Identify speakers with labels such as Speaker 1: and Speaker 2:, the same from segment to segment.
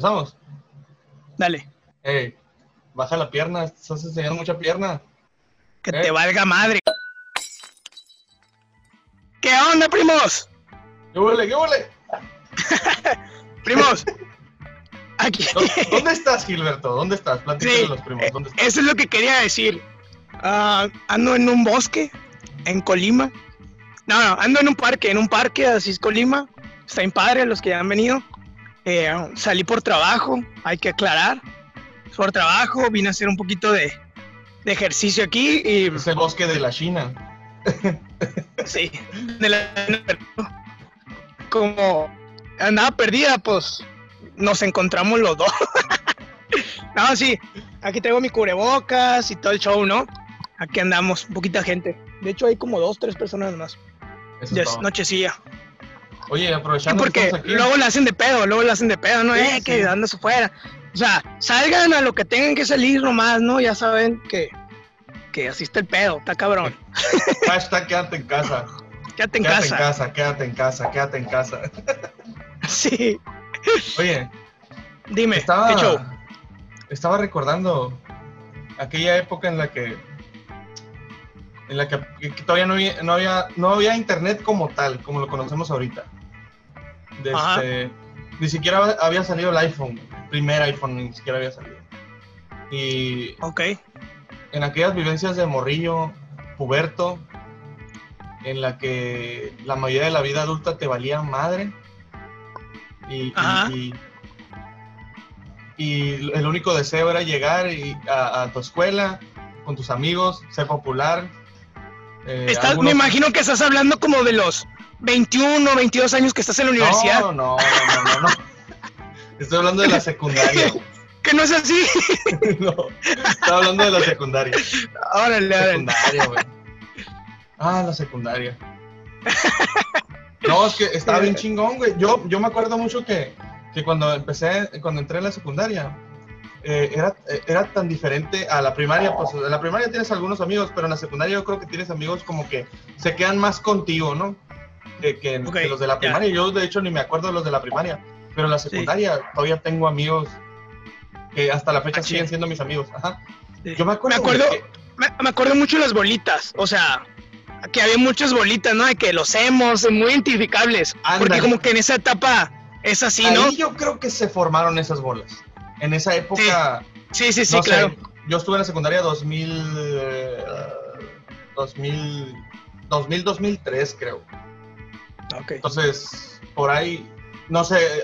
Speaker 1: ¿Empezamos?
Speaker 2: Dale.
Speaker 1: Ey, baja la pierna, estás enseñando mucha pierna.
Speaker 2: Que
Speaker 1: ¿Eh?
Speaker 2: te valga madre. ¿Qué onda, primos?
Speaker 1: ¿Qué huele? ¿Qué huele?
Speaker 2: Primos. Aquí.
Speaker 1: ¿Dó- ¿Dónde estás, Gilberto? ¿Dónde estás? Platícame
Speaker 2: Sí,
Speaker 1: los primos. ¿Dónde estás?
Speaker 2: Eso es lo que quería decir. Ah, ando en un bosque, en Colima. No, no, ando en un parque, en un parque, así es Colima. Está en padre los que ya han venido. Eh, salí por trabajo, hay que aclarar. Por trabajo, vine a hacer un poquito de, de ejercicio aquí y
Speaker 1: Es el bosque de la China.
Speaker 2: sí, de la- como andaba perdida, pues nos encontramos los dos. no, sí, aquí tengo mi cubrebocas y todo el show, ¿no? Aquí andamos, poquita gente. De hecho, hay como dos, tres personas más.
Speaker 1: Eso
Speaker 2: Ya
Speaker 1: es
Speaker 2: es
Speaker 1: todo.
Speaker 2: nochecilla.
Speaker 1: Oye, aprovechando que
Speaker 2: porque
Speaker 1: aquí.
Speaker 2: luego la hacen de pedo, luego la hacen de pedo, ¿no?
Speaker 1: Sí,
Speaker 2: eh,
Speaker 1: sí.
Speaker 2: que andas afuera. O sea, salgan a lo que tengan que salir nomás, ¿no? Ya saben que, que así está el pedo, está cabrón.
Speaker 1: Hashtag quédate en casa.
Speaker 2: Quédate en
Speaker 1: quédate
Speaker 2: casa.
Speaker 1: en casa, quédate en casa, quédate en casa.
Speaker 2: Sí.
Speaker 1: Oye,
Speaker 2: Dime,
Speaker 1: estaba,
Speaker 2: ¿qué show?
Speaker 1: estaba recordando aquella época en la que en la que, que todavía no había, no había no había internet como tal, como lo conocemos ahorita. De este, ni siquiera había salido el iPhone, el primer iPhone ni siquiera había salido. Y
Speaker 2: Ok.
Speaker 1: en aquellas vivencias de morrillo, puberto, en la que la mayoría de la vida adulta te valía madre. Y, y-
Speaker 2: Ajá.
Speaker 1: y- y el único deseo era llegar a, a tu escuela con tus amigos, ser popular. eh,
Speaker 2: Estás-
Speaker 1: algunos-
Speaker 2: Me imagino que estás hablando como de los 21, 22 años que estás en la universidad.
Speaker 1: No, no, no, no, no. Estoy hablando de la secundaria.
Speaker 2: Que no es así.
Speaker 1: no, estaba hablando de la secundaria.
Speaker 2: órale.
Speaker 1: Secundaria, güey. Ah, la secundaria. No, es que estaba bien chingón, güey. Yo, yo me acuerdo mucho que, que cuando empecé, cuando entré en la secundaria, eh, era, eh, era tan diferente a la primaria. Pues en la primaria tienes algunos amigos, pero en la secundaria yo creo que tienes amigos como que se quedan más contigo, ¿no? Que, que-
Speaker 2: Ok,
Speaker 1: que los de la primaria. Yo, de hecho, ni me acuerdo de los de la primaria. Pero en la secundaria todavía tengo amigos que hasta la fecha
Speaker 2: Ah, sí.
Speaker 1: siguen siendo mis amigos. Ajá.
Speaker 2: Sí.
Speaker 1: Yo me acuerdo.
Speaker 2: Me acuerdo,
Speaker 1: que-
Speaker 2: me, acuerdo mucho de las bolitas. O sea, que había muchas bolitas, ¿no? De que los hemos, muy identificables. Porque
Speaker 1: Ándale.
Speaker 2: como que en esa etapa es así, ¿no?
Speaker 1: Ahí yo creo que se formaron esas bolas. En esa época,
Speaker 2: Sí, sí, sí,
Speaker 1: no sé,
Speaker 2: claro.
Speaker 1: yo estuve en la secundaria 2000, eh, 2000, 2000, 2003 creo.
Speaker 2: Ok.
Speaker 1: Entonces, por ahí, no sé, eh,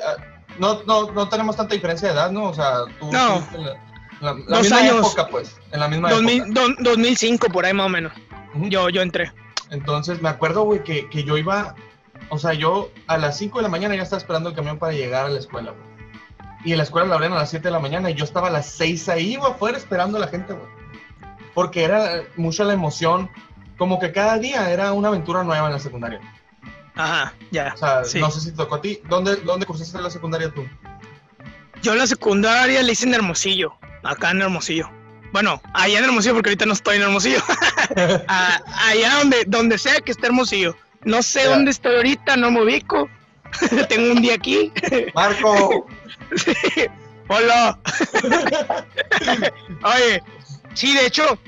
Speaker 1: no, no, no tenemos tanta diferencia de edad, ¿no? O sea, tú
Speaker 2: No.
Speaker 1: en la, la- la misma
Speaker 2: años.
Speaker 1: época, pues, en la misma
Speaker 2: 2000,
Speaker 1: época.
Speaker 2: do- 2005, por ahí más o menos.
Speaker 1: Ujú.
Speaker 2: Yo, yo entré.
Speaker 1: Entonces, me acuerdo, güey, que, que yo iba, o sea, yo a las 5 de la mañana ya estaba esperando el camión para llegar a la escuela, güey. Y en la escuela la abrían a las 7 de la mañana y yo estaba a las 6 ahí, güey, afuera esperando a la gente, güey. Porque era mucha la emoción, como que cada día era una aventura nueva en la secundaria.
Speaker 2: Ajá, ya.
Speaker 1: O sea,
Speaker 2: Sí.
Speaker 1: no sé si te tocó a ti. ¿Dónde, dónde cursaste la secundaria tú?
Speaker 2: Yo la secundaria la hice en Hermosillo, acá en Hermosillo. Bueno, allá en Hermosillo porque ahorita no estoy en Hermosillo. Allá donde, donde sea que esté Hermosillo. No sé
Speaker 1: Ya.
Speaker 2: dónde estoy ahorita, no me ubico. Tengo un día aquí.
Speaker 1: Marco.
Speaker 2: Sí. Hola. Oye, sí, de hecho,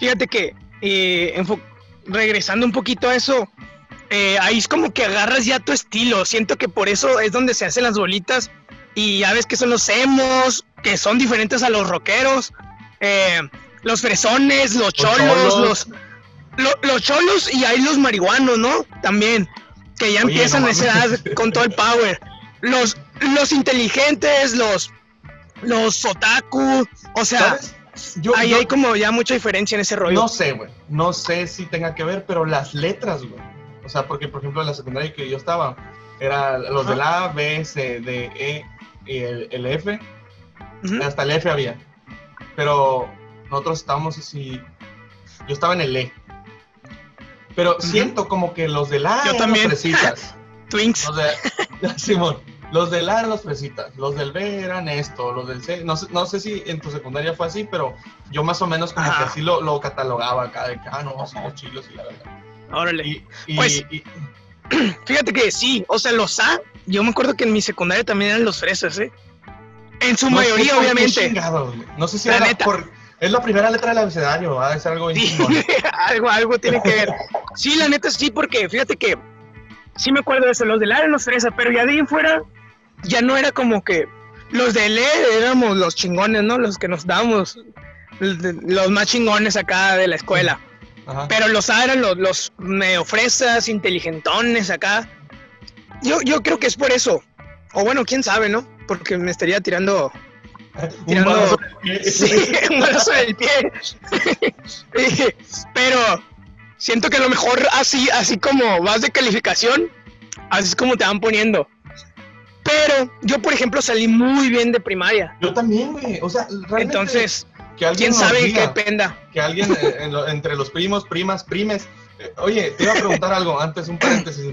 Speaker 2: fíjate que eh, regresando un poquito a eso, eh, ahí es como que agarras ya tu estilo. Siento que por eso es donde se hacen las bolitas y ya ves que son los emos, que son diferentes a los rockeros, eh, los fresones, los cholos,
Speaker 1: cholos.
Speaker 2: los, lo- los cholos y hay los marihuanos, ¿no? También, que ya
Speaker 1: Oye,
Speaker 2: empiezan
Speaker 1: no
Speaker 2: a esa edad con todo el power. Los, los inteligentes, los, los otaku, o sea,
Speaker 1: ¿Sabes? Yo,
Speaker 2: ahí
Speaker 1: yo
Speaker 2: hay como ya mucha diferencia en ese rollo.
Speaker 1: no sé, güey. No sé si tenga que ver, pero las letras, güey. O sea, porque, por ejemplo, en la secundaria que yo estaba, era los del A, B, C, D, E y el, el F. Hasta el F había. Pero nosotros estábamos así. Yo estaba en el E. Pero siento como que los del A
Speaker 2: Yo
Speaker 1: eran
Speaker 2: también.
Speaker 1: los fresitas.
Speaker 2: Twinks.
Speaker 1: Los de, Simón, los del A eran los fresitas. Los del B eran esto. Los del C. No sé, no sé si en tu secundaria fue así, pero yo más o menos como que así lo, lo catalogaba acá. De que, ah, no, somos chilos y la verdad.
Speaker 2: Órale.
Speaker 1: Y, y-
Speaker 2: Pues-
Speaker 1: y-
Speaker 2: Fíjate que sí, o sea, los A, yo me acuerdo que en mi secundaria también eran los fresas, ¿eh? En su
Speaker 1: No
Speaker 2: mayoría, obviamente.
Speaker 1: No sé si
Speaker 2: La
Speaker 1: era
Speaker 2: neta.
Speaker 1: por... Es la primera letra del abecedario, va a ser algo
Speaker 2: Sí, algo, algo tiene que ver. Sí, la neta sí, porque fíjate que sí me acuerdo de eso, los del área los fresa, pero ya de ahí en fuera ya no era como que los de LE éramos los chingones, ¿no? Los que nos dábamos los más chingones acá de la escuela.
Speaker 1: Ajá.
Speaker 2: Pero los A eran los, los medio fresas, inteligentones acá. Yo, yo creo que es por eso. O bueno, quién sabe, ¿no? Porque me estaría tirando
Speaker 1: Un
Speaker 2: tirando-
Speaker 1: balazo.
Speaker 2: Sí, un brazo del pie. Pero siento que a lo mejor así, así como vas de calificación, así es como te van poniendo. Pero yo, por ejemplo, salí muy bien de primaria.
Speaker 1: Yo también, güey. O sea, realmente
Speaker 2: Entonces,
Speaker 1: que alguien
Speaker 2: quién sabe
Speaker 1: diga,
Speaker 2: qué penda.
Speaker 1: que alguien eh, en lo- entre los primos, primas, primes. eh, oye, te iba a preguntar algo antes, un paréntesis.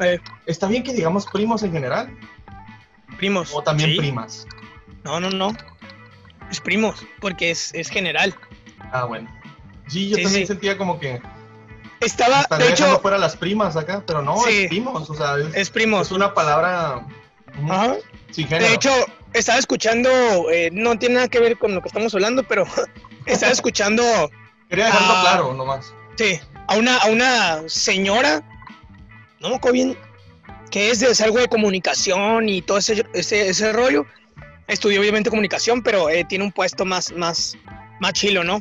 Speaker 1: Eh, ¿Está bien que digamos primos en general?
Speaker 2: primos.
Speaker 1: ¿O también
Speaker 2: Sí.
Speaker 1: primas?
Speaker 2: No, no, no. Es primos, porque es, es general.
Speaker 1: Ah, bueno. Sí, yo
Speaker 2: Sí,
Speaker 1: también
Speaker 2: sí.
Speaker 1: sentía como que
Speaker 2: Estaba, de hecho,
Speaker 1: fuera las primas acá, pero no, es primos, o sea, es,
Speaker 2: es primos.
Speaker 1: es una palabra
Speaker 2: Ajá.
Speaker 1: sin género.
Speaker 2: De hecho, estaba escuchando, eh, no tiene nada que ver con lo que estamos hablando, pero estaba escuchando
Speaker 1: Quería dejarlo
Speaker 2: ah.
Speaker 1: claro nomás.
Speaker 2: Sí, a una, a una señora, no me acuerdo bien, que es de es algo de comunicación y todo ese, ese, ese rollo. Estudió obviamente comunicación, pero eh, tiene un puesto más, más, más chilo, ¿no?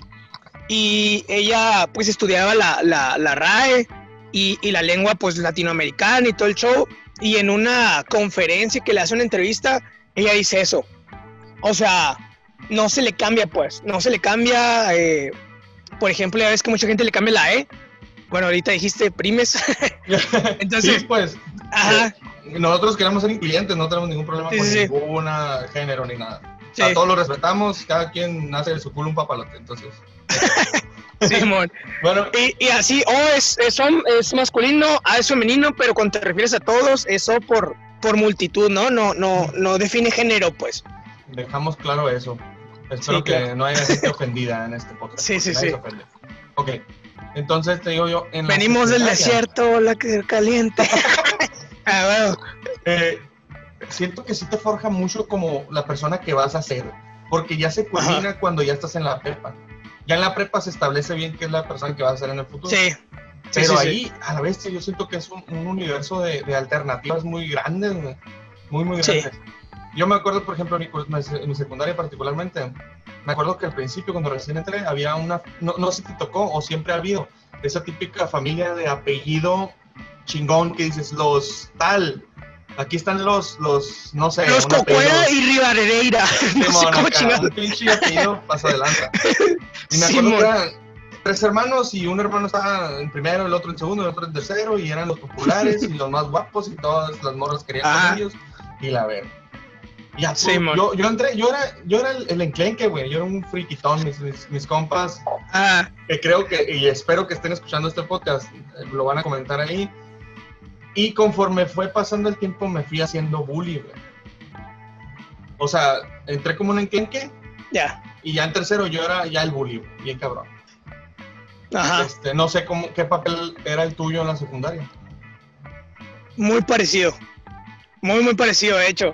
Speaker 2: Y ella pues estudiaba la, la, la RAE y, y la lengua pues latinoamericana y todo el show. Y en una conferencia que le hace una entrevista, ella dice eso. O sea, no se le cambia pues, no se le cambia... eh, por ejemplo, ya ves que mucha gente le cambia la E. Bueno, ahorita dijiste primes. Entonces,
Speaker 1: sí, pues,
Speaker 2: ajá,
Speaker 1: nosotros queremos ser incluyentes, no tenemos ningún problema
Speaker 2: Sí,
Speaker 1: con
Speaker 2: sí,
Speaker 1: género ni nada. todos los respetamos, cada quien nace de su culo un papalote, entonces.
Speaker 2: Simón.
Speaker 1: Bueno,
Speaker 2: Y, y así, O es, es masculino, A es femenino, pero cuando te refieres a todos, eso por, por multitud, ¿no? No, no, no define género, pues.
Speaker 1: dejamos claro eso. Espero
Speaker 2: Sí,
Speaker 1: que
Speaker 2: claro.
Speaker 1: no haya gente ofendida en este podcast.
Speaker 2: Sí, sí, sí.
Speaker 1: Ok, entonces te digo yo. En
Speaker 2: Venimos del desierto, la que caliente. ah, bueno.
Speaker 1: eh, siento que sí te forja mucho como la persona que vas a ser, porque ya se culmina cuando ya estás en la prepa. Ya en la prepa se establece bien qué es la persona que vas a ser en el futuro.
Speaker 2: Sí. Sí,
Speaker 1: Pero
Speaker 2: sí, sí.
Speaker 1: ahí, a la vez, yo siento que es un, un universo de, de alternativas muy grandes, güey. muy, muy
Speaker 2: Sí.
Speaker 1: grandes. Yo me acuerdo, por ejemplo, en mi, en mi secundaria particularmente, me acuerdo que al principio, cuando recién entré, había una, no, no sé si te tocó o siempre ha habido, esa típica familia de apellido chingón que dices, los tal, aquí están los, los no sé,
Speaker 2: Los Cocuera y Rivadeneira. No sé cómo
Speaker 1: un pinche apellido pasa adelante. Y me acuerdo que eran tres hermanos y un hermano estaba en primero, el otro en segundo, el otro en tercero y eran los populares y los más guapos y todas las morras querían
Speaker 2: Ah.
Speaker 1: con ellos y la ver. Ya, pues,
Speaker 2: Simón.
Speaker 1: yo, yo entré, yo era, yo era el, el enclenque, güey, yo era un friquitón, mis, mis, mis compas,
Speaker 2: Ah,
Speaker 1: que creo que, y espero que estén escuchando este podcast, eh, lo van a comentar ahí. Y conforme fue pasando el tiempo me fui haciendo bully, güey. O sea, entré como un enclenque
Speaker 2: ya.
Speaker 1: y ya en tercero yo era ya el bully, bien cabrón.
Speaker 2: Ajá.
Speaker 1: Este, no sé cómo, qué papel era el tuyo en la secundaria.
Speaker 2: Muy parecido. Muy, muy parecido, de hecho.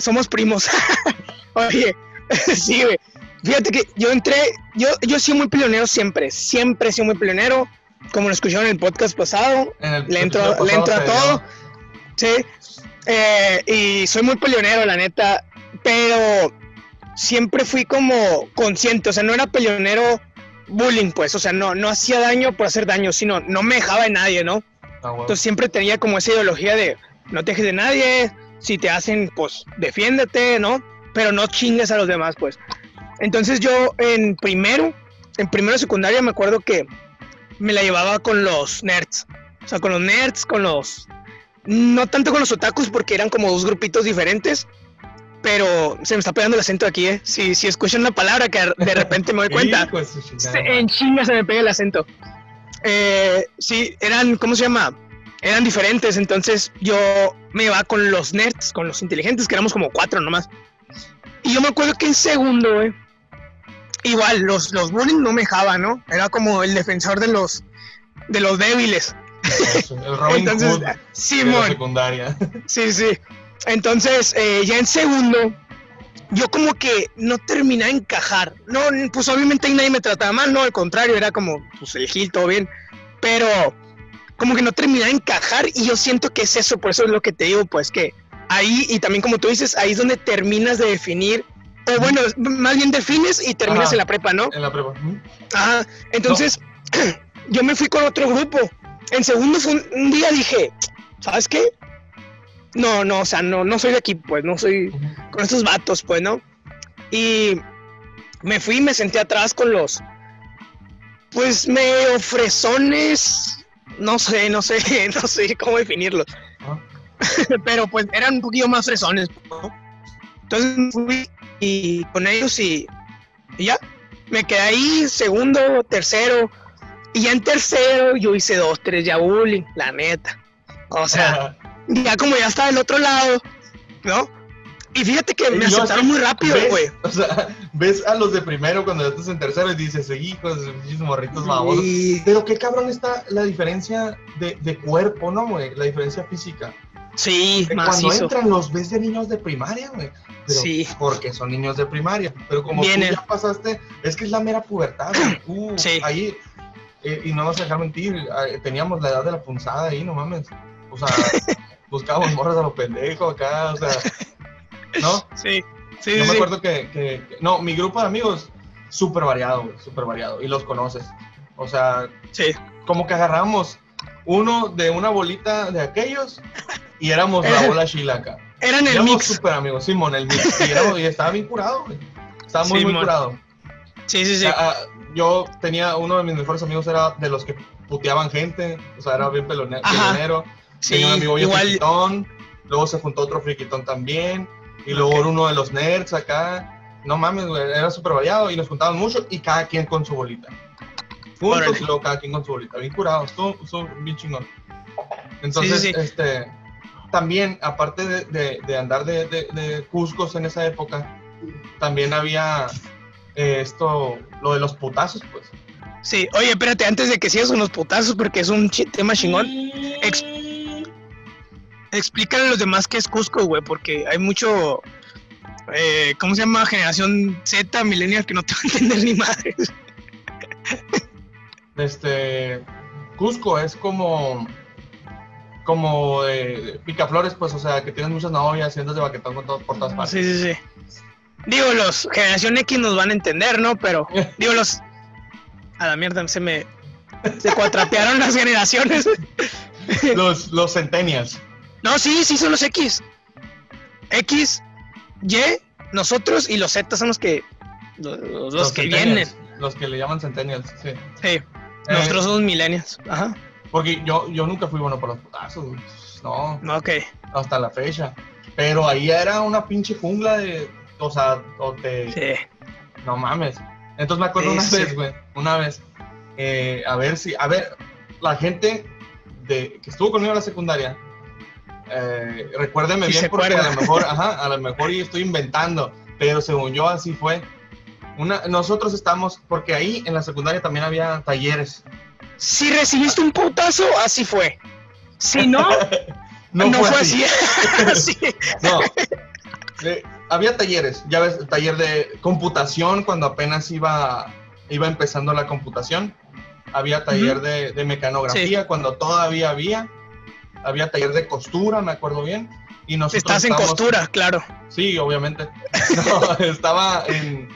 Speaker 2: Somos primos. Oye, sí, güey. Fíjate que yo entré, yo, yo he sido muy pionero siempre, siempre he sido muy pionero, como lo escucharon en el podcast pasado,
Speaker 1: En el
Speaker 2: le entro, le entro a todo, sí, Eh, y soy muy peleonero, la neta, pero siempre fui como consciente, o sea, no era peleonero bullying, pues, o sea, no, no hacía daño por hacer daño, sino no me dejaba de nadie, ¿no?
Speaker 1: Ah, bueno.
Speaker 2: Entonces siempre tenía como esa ideología de no te dejes de nadie, si te hacen, pues defiéndete, ¿no? Pero no chingues a los demás, pues. Entonces yo en primero, en primero secundaria me acuerdo que me la llevaba con los nerds. O sea, con los nerds, con los... No tanto con los otakus porque eran como dos grupitos diferentes. Pero se me está pegando el acento aquí, ¿eh? Si, si escuchan una palabra que de repente me doy cuenta. Se-
Speaker 1: madre.
Speaker 2: en chinga se me pega el acento. Eh, sí, eran, ¿cómo se llama? Eran diferentes, entonces yo me iba con los nerds, con los inteligentes, que éramos como cuatro nomás. Y yo me acuerdo que en segundo, güey, igual, los, los bullying no me dejaban, ¿no? Era como el defensor de los, de los débiles.
Speaker 1: El Robin
Speaker 2: Entonces,
Speaker 1: Hood de la
Speaker 2: Simón,
Speaker 1: secundaria.
Speaker 2: Sí, sí. Entonces, eh, ya en segundo, yo como que no terminé de encajar. No, pues obviamente nadie me trataba mal, no, al contrario, era como, pues el Gil, todo bien. Pero como que no terminé de encajar y yo siento que es eso, por eso es lo que te digo, pues que ahí, y también como tú dices, ahí es donde terminas de definir, o bueno, más bien defines y terminas
Speaker 1: Ajá.
Speaker 2: en la prepa, ¿no?
Speaker 1: En la prepa.
Speaker 2: Ajá, entonces yo me fui con otro grupo. En segundo fue un, un día dije, ¿sabes qué? No, no, o sea, no, no soy de aquí, pues, no soy con estos vatos, pues, ¿no? Y me fui y me senté atrás con los, pues, medio fresones, no sé, no sé, no sé cómo definirlos,
Speaker 1: Ajá.
Speaker 2: pero pues eran un poquito más fresones, ¿no? Entonces me fui y con ellos y, y ya, me quedé ahí, segundo, tercero, y ya en tercero yo hice dos, tres ya bullying, la neta. O sea, ya como ya estaba del otro lado, ¿no? Y fíjate que me aceptaron muy rápido, güey.
Speaker 1: O sea, ves a los de primero cuando ya estás en tercero y dices, hijos, morritos babosos.
Speaker 2: Y-
Speaker 1: Pero qué cabrón está la diferencia de, de cuerpo, ¿no, güey? La diferencia física.
Speaker 2: Sí,
Speaker 1: Cuando
Speaker 2: macizo.
Speaker 1: entran los ves de niños de primaria, güey.
Speaker 2: Sí.
Speaker 1: Porque son niños de primaria. Pero como tú ya pasaste, es que es la mera pubertad, güey. Uh,
Speaker 2: Sí.
Speaker 1: Ahí, eh, y no vas a dejar mentir, eh, teníamos la edad de la punzada ahí, no mames. O sea, buscábamos morras a los pendejos acá, o sea, ¿no?
Speaker 2: Sí, sí,
Speaker 1: Yo me
Speaker 2: sí.
Speaker 1: acuerdo que, que- que- no, mi grupo de amigos, súper variado, súper variado, y los conoces. O sea,
Speaker 2: Sí.
Speaker 1: como que agarramos uno de una bolita de aquellos y éramos la bola chilaca.
Speaker 2: Eran el
Speaker 1: Éramos
Speaker 2: mix.
Speaker 1: súper amigos, Simón, el mix. Y, éramos- y estaba bien curado, güey. Estaba muy, muy curado.
Speaker 2: Sí, sí, sí.
Speaker 1: Ah, ah, yo tenía, uno de mis mejores amigos era de los que puteaban gente, o sea, era bien pelonero.
Speaker 2: Sí,
Speaker 1: tenía un amigo
Speaker 2: igual.
Speaker 1: friquitón, luego se juntó otro friquitón también, y luego uno de los nerds acá. No mames, güey, era súper variado y nos juntaban mucho y cada quien con su bolita. Juntos
Speaker 2: Órale.
Speaker 1: y luego cada quien con su bolita, bien curado, estuvo, estuvo bien chingón. Entonces,
Speaker 2: Sí, sí, sí.
Speaker 1: este, también, aparte de, de- de andar de, de, Cuscos en esa época, también había eh, esto, lo de los putazos, pues.
Speaker 2: Sí, oye, espérate, antes de que sigas con los putazos, porque es un tema chingón, Ex- explícale a los demás qué es Cusco, güey, porque hay mucho, eh, ¿cómo se llama? Generación Z, millennial, que no te va a entender ni madre.
Speaker 1: Este, Cusco es como, como de picaflores, pues, o sea, que tienes muchas novias y andas de baquetón con todos por todas partes.
Speaker 2: Sí, sí, sí. Digo, los generación X nos van a entender, ¿no? Pero, digo, los... A la mierda, se me... Se cuatrapearon las generaciones.
Speaker 1: Los, los centennials.
Speaker 2: No, sí, sí son los X. X, Y, nosotros y los Z son los que... Los, los que vienen.
Speaker 1: Los que le llaman centennials, sí.
Speaker 2: Sí,
Speaker 1: Eh,
Speaker 2: nosotros somos millennials. Ajá.
Speaker 1: porque yo, yo nunca fui bueno para los putazos, no,
Speaker 2: No, ok.
Speaker 1: hasta la fecha. Pero ahí era una pinche jungla de, o sea, o te,
Speaker 2: Sí.
Speaker 1: No mames. Entonces me acuerdo
Speaker 2: Sí,
Speaker 1: una
Speaker 2: sí.
Speaker 1: vez, güey, una vez, eh, a ver si, a ver, la gente de, que estuvo conmigo en la secundaria, eh, recuérdeme
Speaker 2: Sí
Speaker 1: bien porque a
Speaker 2: acuerda.
Speaker 1: lo mejor, ajá, a lo mejor yo estoy inventando, pero según yo así fue. Una, nosotros estamos, porque ahí en la secundaria también había talleres.
Speaker 2: Si recibiste un putazo, así fue. Si no, no, fue, así. Así.
Speaker 1: No. Eh, había talleres, ya ves, el taller de computación cuando apenas iba, iba empezando la computación. Había taller
Speaker 2: Ujú.
Speaker 1: de, de mecanografía cuando todavía había. Había taller de costura, me acuerdo bien. Y nosotros
Speaker 2: Estás en costura, claro.
Speaker 1: Sí, obviamente. No, estaba en,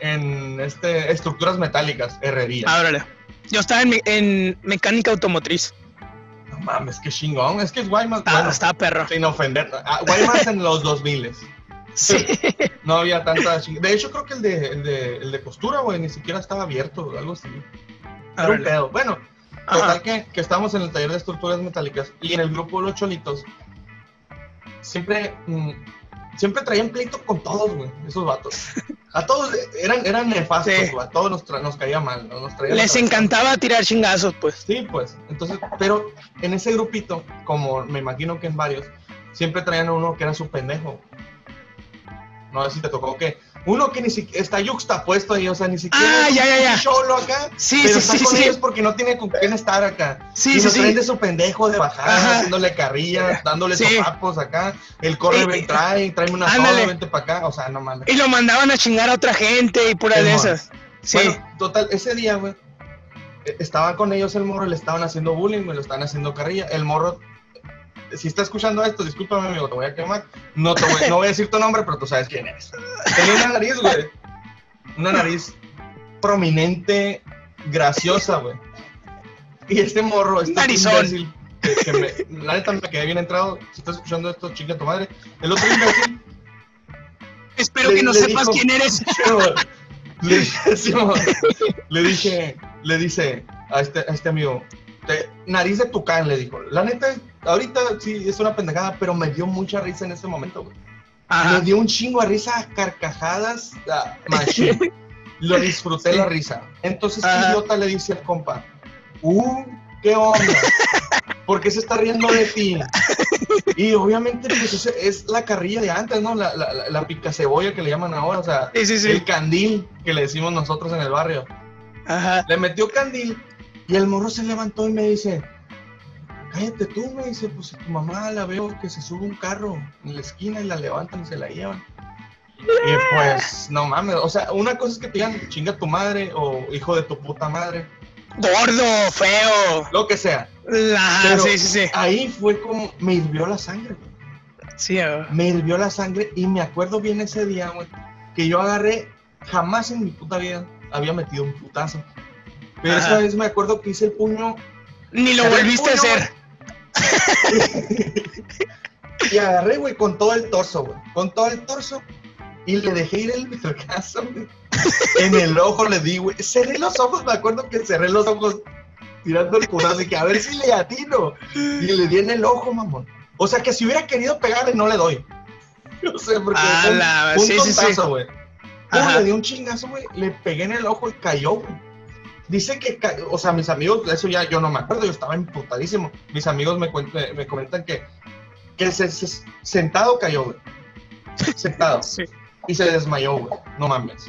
Speaker 1: en este, estructuras metálicas, herrería.
Speaker 2: Ábrale. Yo estaba en, en mecánica automotriz.
Speaker 1: No mames, qué chingón. Es que es Guaymas,
Speaker 2: Estaba,
Speaker 1: bueno,
Speaker 2: estaba perro.
Speaker 1: sin ofender. Ah, Guaymas en los 2000
Speaker 2: Sí.
Speaker 1: No había tanta ching- De hecho, creo que el de, el de, el de costura, güey, ni siquiera estaba abierto, algo así. Era un pedo. Bueno. Total que, que estábamos en el taller de estructuras metálicas y en el grupo de los cholitos siempre, mm, siempre traían pleito con todos, güey, esos vatos. A todos eran, eran nefastos,
Speaker 2: Sí.
Speaker 1: güey, a todos nos, nos caía mal, ¿no? nos traían
Speaker 2: Les encantaba tirar chingazos, pues.
Speaker 1: Sí, pues, entonces, pero en ese grupito, como me imagino que en varios, siempre traían a uno que era su pendejo. No sé si te tocó que uno que ni siquiera está yuxtapuesto ahí, o sea, ni siquiera
Speaker 2: Ah,
Speaker 1: es
Speaker 2: ya, ya, ya.
Speaker 1: cholo acá,
Speaker 2: Sí,
Speaker 1: pero
Speaker 2: sí,
Speaker 1: está
Speaker 2: sí,
Speaker 1: con
Speaker 2: sí.
Speaker 1: ellos porque no tiene con quién estar acá.
Speaker 2: Sí,
Speaker 1: y
Speaker 2: sí,
Speaker 1: traen
Speaker 2: sí.
Speaker 1: de su pendejo de bajada,
Speaker 2: Ajá.
Speaker 1: haciéndole carrilla, dándole sopapos acá. El corre,
Speaker 2: Y-
Speaker 1: ven, trae, tráeme una
Speaker 2: Ándale.
Speaker 1: soda, vente para acá. O sea, no mames.
Speaker 2: Y lo mandaban a chingar a otra gente y pura de esas. Sí.
Speaker 1: Bueno, total, ese día, güey, eh, estaba con ellos el morro, le estaban haciendo bullying, me lo estaban haciendo carrilla. El morro, eh, si está escuchando esto, discúlpame, amigo, te voy a quemar. No, te voy, no voy a decir tu nombre, pero tú sabes quién eres. Tenía una nariz, güey. Una nariz prominente, graciosa, güey. Y este morro, este
Speaker 2: Narizón.
Speaker 1: imbécil, que, que me, la neta me quedé bien entrado. Si estás escuchando esto, chinga tu madre. El otro imbécil
Speaker 2: Espero
Speaker 1: le-
Speaker 2: que no sepas
Speaker 1: dijo-
Speaker 2: quién eres.
Speaker 1: le, dije- le dije, le dice a este, a este amigo, te- nariz de tucán, le dijo. La neta, ahorita sí es una pendejada, pero me dio mucha risa en ese momento, güey. Me dio un chingo de risa, carcajadas, ah, machín. Lo disfruté
Speaker 2: Sí.
Speaker 1: la risa. Entonces,
Speaker 2: Ajá.
Speaker 1: idiota le dice al compa, uh, ¿qué onda? ¿Por qué se está riendo de ti? Y obviamente, pues es, la carrilla de antes, ¿no? La, la, la, la picacebolla que le llaman ahora, o sea,
Speaker 2: Sí, sí, sí.
Speaker 1: el candil que le decimos nosotros en el barrio.
Speaker 2: Ajá.
Speaker 1: Le metió candil y el morro se levantó y me dice, cállate tú, me dice, pues si tu mamá la veo que se sube un carro en la esquina y la levantan y se la llevan. Y pues, no mames, o sea, una cosa es que te digan chinga tu madre o hijo de tu puta madre,
Speaker 2: Gordo, feo.
Speaker 1: lo que sea. Pero-
Speaker 2: sí, sí, sí.
Speaker 1: Ahí fue como, me hirvió la sangre, güey.
Speaker 2: Sí, ah.
Speaker 1: me hirvió la sangre y me acuerdo bien ese día, güey, que yo agarré, jamás en mi puta vida había metido un putazo. Pero
Speaker 2: Ajá.
Speaker 1: esa vez me acuerdo que hice el puño
Speaker 2: Ni lo volviste a hacer.
Speaker 1: Y agarré, güey, con todo el torso, güey, con todo el torso y le dejé ir el vergazo, güey. En el ojo le di, güey, cerré los ojos, me acuerdo que cerré los ojos tirando el curazo y que a ver si le atino. Y le di en el ojo, mamón. O sea que si hubiera querido pegarle, no le doy. No sé, porque
Speaker 2: Ah,
Speaker 1: un,
Speaker 2: la-
Speaker 1: un
Speaker 2: sí, sí, sí.
Speaker 1: tontazo, güey. Pum,
Speaker 2: Ajá.
Speaker 1: le di un chingazo, güey. Le pegué en el ojo y cayó, güey. Dice que, o sea, mis amigos, de eso ya yo no me acuerdo, yo estaba emputadísimo. Mis amigos me, cuen- me- me comentan que, que se, se- sentado cayó, güey. Sentado.
Speaker 2: Sí.
Speaker 1: Y se desmayó, güey. No mames.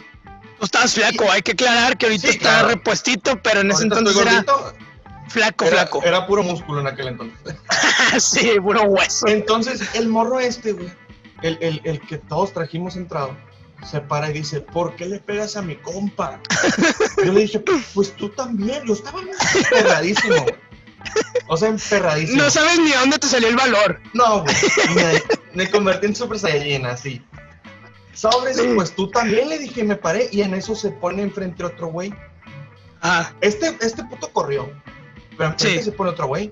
Speaker 2: Tú estabas flaco, hay que aclarar que ahorita
Speaker 1: Sí,
Speaker 2: está
Speaker 1: claro.
Speaker 2: repuestito, pero en ese
Speaker 1: Ahorita
Speaker 2: entonces era flaco,
Speaker 1: era,
Speaker 2: flaco.
Speaker 1: era puro músculo en aquel entonces.
Speaker 2: sí, puro hueso.
Speaker 1: Entonces, el morro este, güey, el, el, el que todos trajimos entrado, se para y dice, ¿por qué le pegas a mi compa? Yo le dije, pues tú también, yo estaba emperradísimo. O sea, emperradísimo.
Speaker 2: No sabes ni a dónde te salió el valor.
Speaker 1: No, güey. Me, me convertí en Super Saiyajin, así. Sobres, pues tú también le dije, me paré, y en eso se pone enfrente otro güey.
Speaker 2: Ah,
Speaker 1: Este, este puto corrió. Pero enfrente
Speaker 2: Sí.
Speaker 1: se pone otro güey.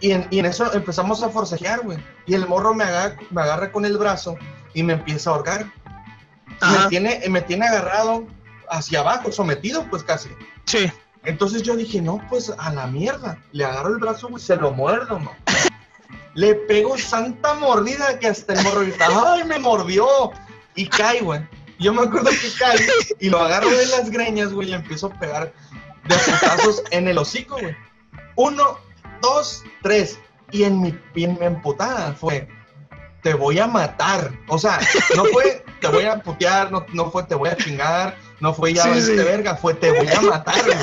Speaker 1: Y en, y en eso empezamos a forcejear, güey. Y el morro me agarra, me agarra con el brazo y me empieza a ahorcar. Me tiene, me tiene agarrado hacia abajo, sometido, pues casi.
Speaker 2: sí.
Speaker 1: Entonces yo dije, no, pues a la mierda. Le agarro el brazo, güey, se lo muerdo, no. Le pego santa mordida que hasta el morro grita, ¡ay, me mordió! Y cae, güey. Yo me acuerdo que cae y lo agarro de las greñas, güey, y le empiezo a pegar de putazos en el hocico, güey. Uno, dos, tres. Y en mi, y en mi emputada fue, te voy a matar. O sea, no fue, te voy a putear, no, no fue, te voy a chingar, no fue ya
Speaker 2: Sí,
Speaker 1: verga, fue, te voy a matar, güey.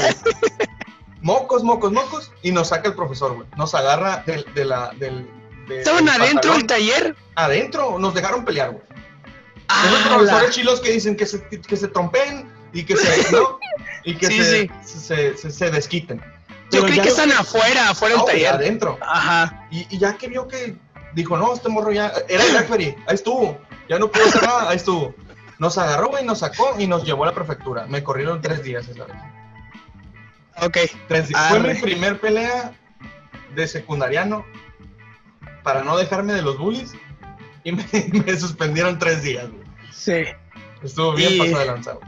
Speaker 1: Mocos, mocos, mocos. Y nos saca el profesor, güey. Nos agarra del, de la, del, de-
Speaker 2: ¿Estaban adentro del taller?
Speaker 1: Adentro, nos dejaron pelear, güey. Esos
Speaker 2: Ah,
Speaker 1: profesores
Speaker 2: la-
Speaker 1: chilos que dicen que se, que se trompen y que se, ¿no? Y que
Speaker 2: Sí,
Speaker 1: se,
Speaker 2: sí.
Speaker 1: Se, se, se desquiten.
Speaker 2: Yo
Speaker 1: Pero
Speaker 2: creí que
Speaker 1: lo
Speaker 2: están afuera, afuera del taller.
Speaker 1: adentro.
Speaker 2: Ajá.
Speaker 1: Y, y ya que vio que dijo, no, este morro ya. Era el referee, ahí estuvo. Ya no pudo hacer nada, ahí estuvo. Nos agarró, güey, nos sacó y nos llevó a la prefectura. Me corrieron tres días esa vez.
Speaker 2: Ok.
Speaker 1: Tres días. Fue mi primer pelea de secundariano para no dejarme de los bullies y me, me suspendieron tres días, güey.
Speaker 2: Sí.
Speaker 1: Estuvo bien
Speaker 2: Y-
Speaker 1: pasado de lanzado.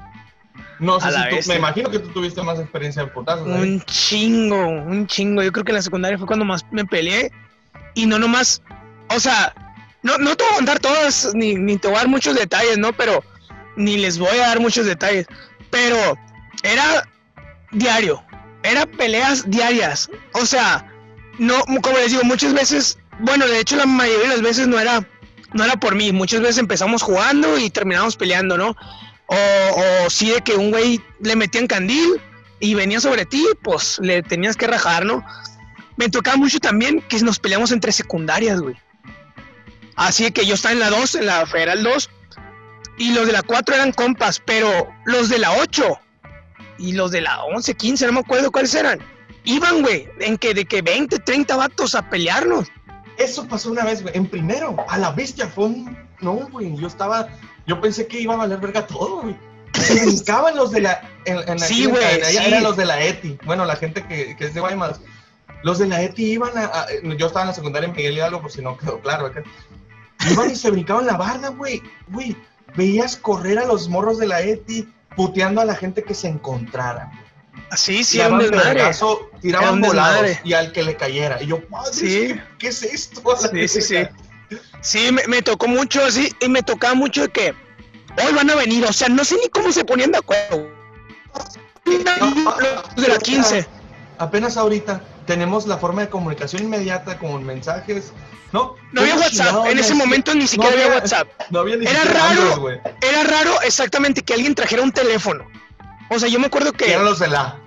Speaker 1: No sé si tú, me imagino que tú tuviste más experiencia en putazos. ¿eh?
Speaker 2: Un chingo, un chingo. Yo creo que en la secundaria fue cuando más me peleé. Y no nomás, o sea, no, no te voy a contar todas, ni, ni te voy a dar muchos detalles, ¿no? Pero, ni les voy a dar muchos detalles. Pero, era diario. Era peleas diarias. O sea, no, como les digo, muchas veces, bueno, de hecho la mayoría de las veces no era no era por mí. Muchas veces empezamos jugando y terminamos peleando, ¿no? O, o sí de que un güey le metían candil y venía sobre ti, pues le tenías que rajar, ¿no? Me tocaba mucho también que nos peleamos entre secundarias, güey. Así que yo estaba en la 2, en la Federal 2, y los de la 4 eran compas, pero los de la 8 y los de la 11, 15, no me acuerdo cuáles eran, iban, güey, en que de que 20, 30 vatos a pelearnos.
Speaker 1: Eso pasó una vez, güey, en primero, a la bestia, fue un... No, güey, yo estaba... Yo pensé que iba a valer verga todo, güey. Se brincaban los de la... En,
Speaker 2: sí, güey, sí.
Speaker 1: Eran los de la ETI. Bueno, la gente que, que es de Guaymas. Los de la ETI iban a, Yo estaba en la secundaria en Miguel Hidalgo, por si no quedó claro. Acá. Iban y se brincaban la barda, güey. Güey, veías correr a los morros de la ETI puteando a la gente que se encontrara.
Speaker 2: Sí, sí, tiraban un
Speaker 1: pedazo, tiraban volados y al que le cayera. Y yo, madre,
Speaker 2: sí.
Speaker 1: ¿qué, es esto?
Speaker 2: Sí, sí, sí. Sí, me, me, tocó mucho así, y me tocaba mucho de que hoy van a venir, o sea, no sé ni cómo se ponían de acuerdo.
Speaker 1: No,
Speaker 2: de la 15.
Speaker 1: Apenas ahorita tenemos la forma de comunicación inmediata con mensajes, ¿no?
Speaker 2: No había WhatsApp, en ese momento ni siquiera
Speaker 1: no
Speaker 2: había, WhatsApp.
Speaker 1: No había ni
Speaker 2: era raro,
Speaker 1: Android,
Speaker 2: era raro exactamente que alguien trajera un teléfono. O sea, yo me acuerdo que...
Speaker 1: Eran los de la.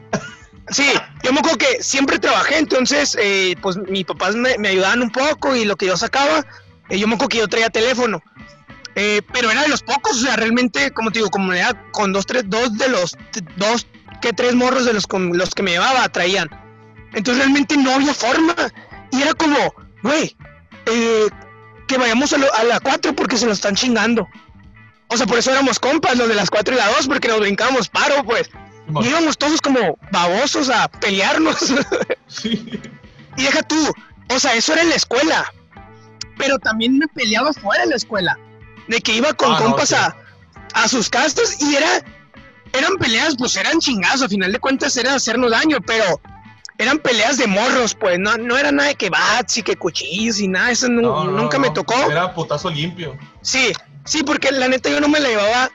Speaker 2: Sí, yo me acuerdo que siempre trabajé, entonces, eh, pues mis papás me, me, ayudaban un poco y lo que yo sacaba, eh, yo me acuerdo que yo traía teléfono. Eh, pero era de los pocos, o sea, realmente, como te digo, como era con dos, tres, dos de los, dos que tres morros de los, con los que me llevaba traían. Entonces realmente no había forma. Y era como, güey, eh, que vayamos a, lo, a la 4 porque se nos están chingando. O sea, por eso éramos compas, los de las 4 y la 2, porque nos brincábamos paro, pues. Y íbamos todos como babosos a pelearnos.
Speaker 1: Sí.
Speaker 2: Y deja tú, o sea, eso era en la escuela. Pero también me peleaba fuera de la escuela. De que iba con
Speaker 1: Ah, no,
Speaker 2: compas
Speaker 1: sí.
Speaker 2: a, a sus castas y era. Eran peleas, pues eran chingazos, a final de cuentas era hacernos daño, pero eran peleas de morros, pues, no, no era nada de que bats y que cuchillos y nada, eso nu-
Speaker 1: No, no,
Speaker 2: nunca me tocó.
Speaker 1: Era putazo limpio.
Speaker 2: Sí, sí, porque la neta yo no me la llevaba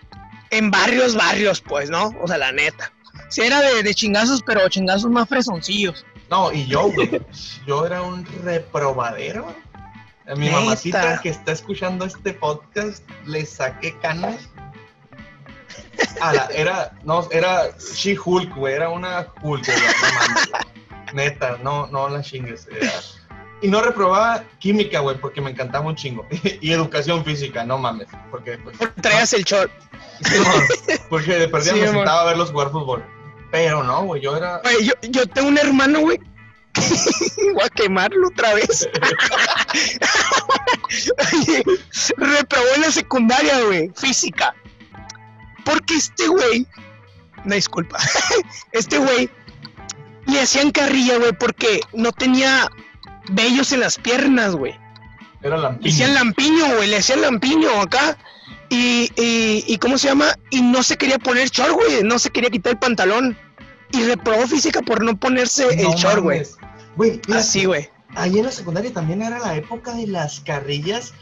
Speaker 2: en barrios, barrios, pues, ¿no? O sea, la neta. Sí, era de, de chingazos, pero chingazos más fresoncillos.
Speaker 1: No, y yo, güey, yo era un reprobadero. A mi
Speaker 2: Neta.
Speaker 1: mamacita que está escuchando este podcast le saqué canas. A la, era, no, era She Hulk, güey, era una Hulk, güey. Neta, no, no la chingues. era- Y no reprobaba química, güey, porque me encantaba un chingo. y educación física, no mames. Porque, pues,
Speaker 2: Traías el short.
Speaker 1: sí, porque de perdida
Speaker 2: Sí,
Speaker 1: me
Speaker 2: amor.
Speaker 1: sentaba a verlos jugar fútbol. Pero no, güey, yo era.
Speaker 2: Yo, yo tengo un hermano, güey. Voy a quemarlo otra vez. Oye, reprobó en la secundaria, güey, física. Porque este güey, no disculpa, este güey le hacían carrilla, güey, porque no tenía vellos en las piernas, güey.
Speaker 1: Era
Speaker 2: Le
Speaker 1: lampiño.
Speaker 2: hacían lampiño, güey, le hacían lampiño acá. Y, y, y ¿cómo se llama? Y no se quería poner short, güey, no se quería quitar el pantalón. Y reprobó física por no ponerse el short, güey. Así, güey.
Speaker 1: ahí en la secundaria también era la época de las carrillas.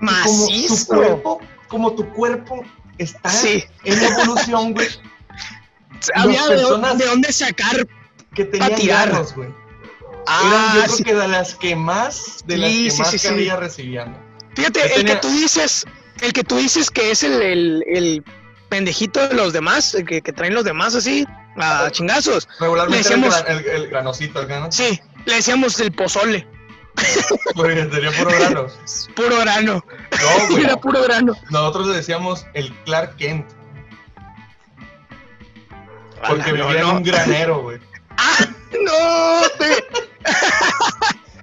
Speaker 1: y Como tu
Speaker 2: Macizo.
Speaker 1: cuerpo, como tu cuerpo está
Speaker 2: Sí.
Speaker 1: en evolución, güey,
Speaker 2: Había
Speaker 1: personas-
Speaker 2: de dónde sacar.
Speaker 1: Que tenían
Speaker 2: tirar.
Speaker 1: güey.
Speaker 2: Ah,
Speaker 1: Eran yo creo
Speaker 2: sí.
Speaker 1: que de las que más, de las
Speaker 2: Sí,
Speaker 1: que
Speaker 2: sí,
Speaker 1: más carrillas recibían.
Speaker 2: Fíjate, el
Speaker 1: tenía-
Speaker 2: que tú dices, el que tú dices que es el, el, el pendejito de los demás, el que, que traen los demás así, a chingazos.
Speaker 1: Regularmente
Speaker 2: Le
Speaker 1: era el,
Speaker 2: decíamos-
Speaker 1: gran- el, el granosito, el grano.
Speaker 2: Sí, le decíamos el pozole,
Speaker 1: Porque tenía puro granos.
Speaker 2: puro grano.
Speaker 1: No, güey.
Speaker 2: Era puro grano.
Speaker 1: Nosotros le decíamos el Clark Kent. Porque
Speaker 2: no,
Speaker 1: vivía
Speaker 2: no.
Speaker 1: en un granero, güey.
Speaker 2: ¡Ah! ¡No! Te...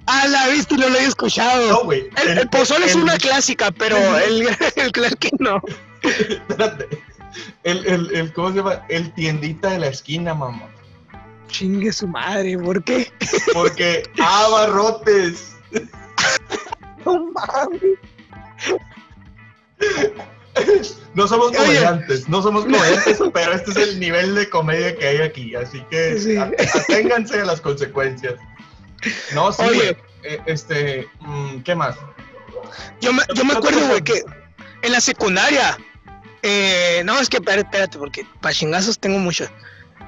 Speaker 2: A la vista no lo he escuchado.
Speaker 1: No, güey.
Speaker 2: el, el pozole es una clásica, pero el, el Clark Kent no.
Speaker 1: Espérate. El, el, el, ¿cómo se llama? El tiendita de la esquina, mamá.
Speaker 2: Chingue su madre, ¿por qué?
Speaker 1: Porque abarrotes.
Speaker 2: No mames.
Speaker 1: No somos comediantes, no somos comediantes, pero este es el nivel de comedia que hay aquí, así que
Speaker 2: Sí.
Speaker 1: aténganse a las consecuencias. No, sí,
Speaker 2: Oye.
Speaker 1: Eh, este, mm, ¿qué más?
Speaker 2: Yo me, yo me acuerdo, güey, que en la secundaria. eh, no, es que espérate, porque para chingazos tengo mucho.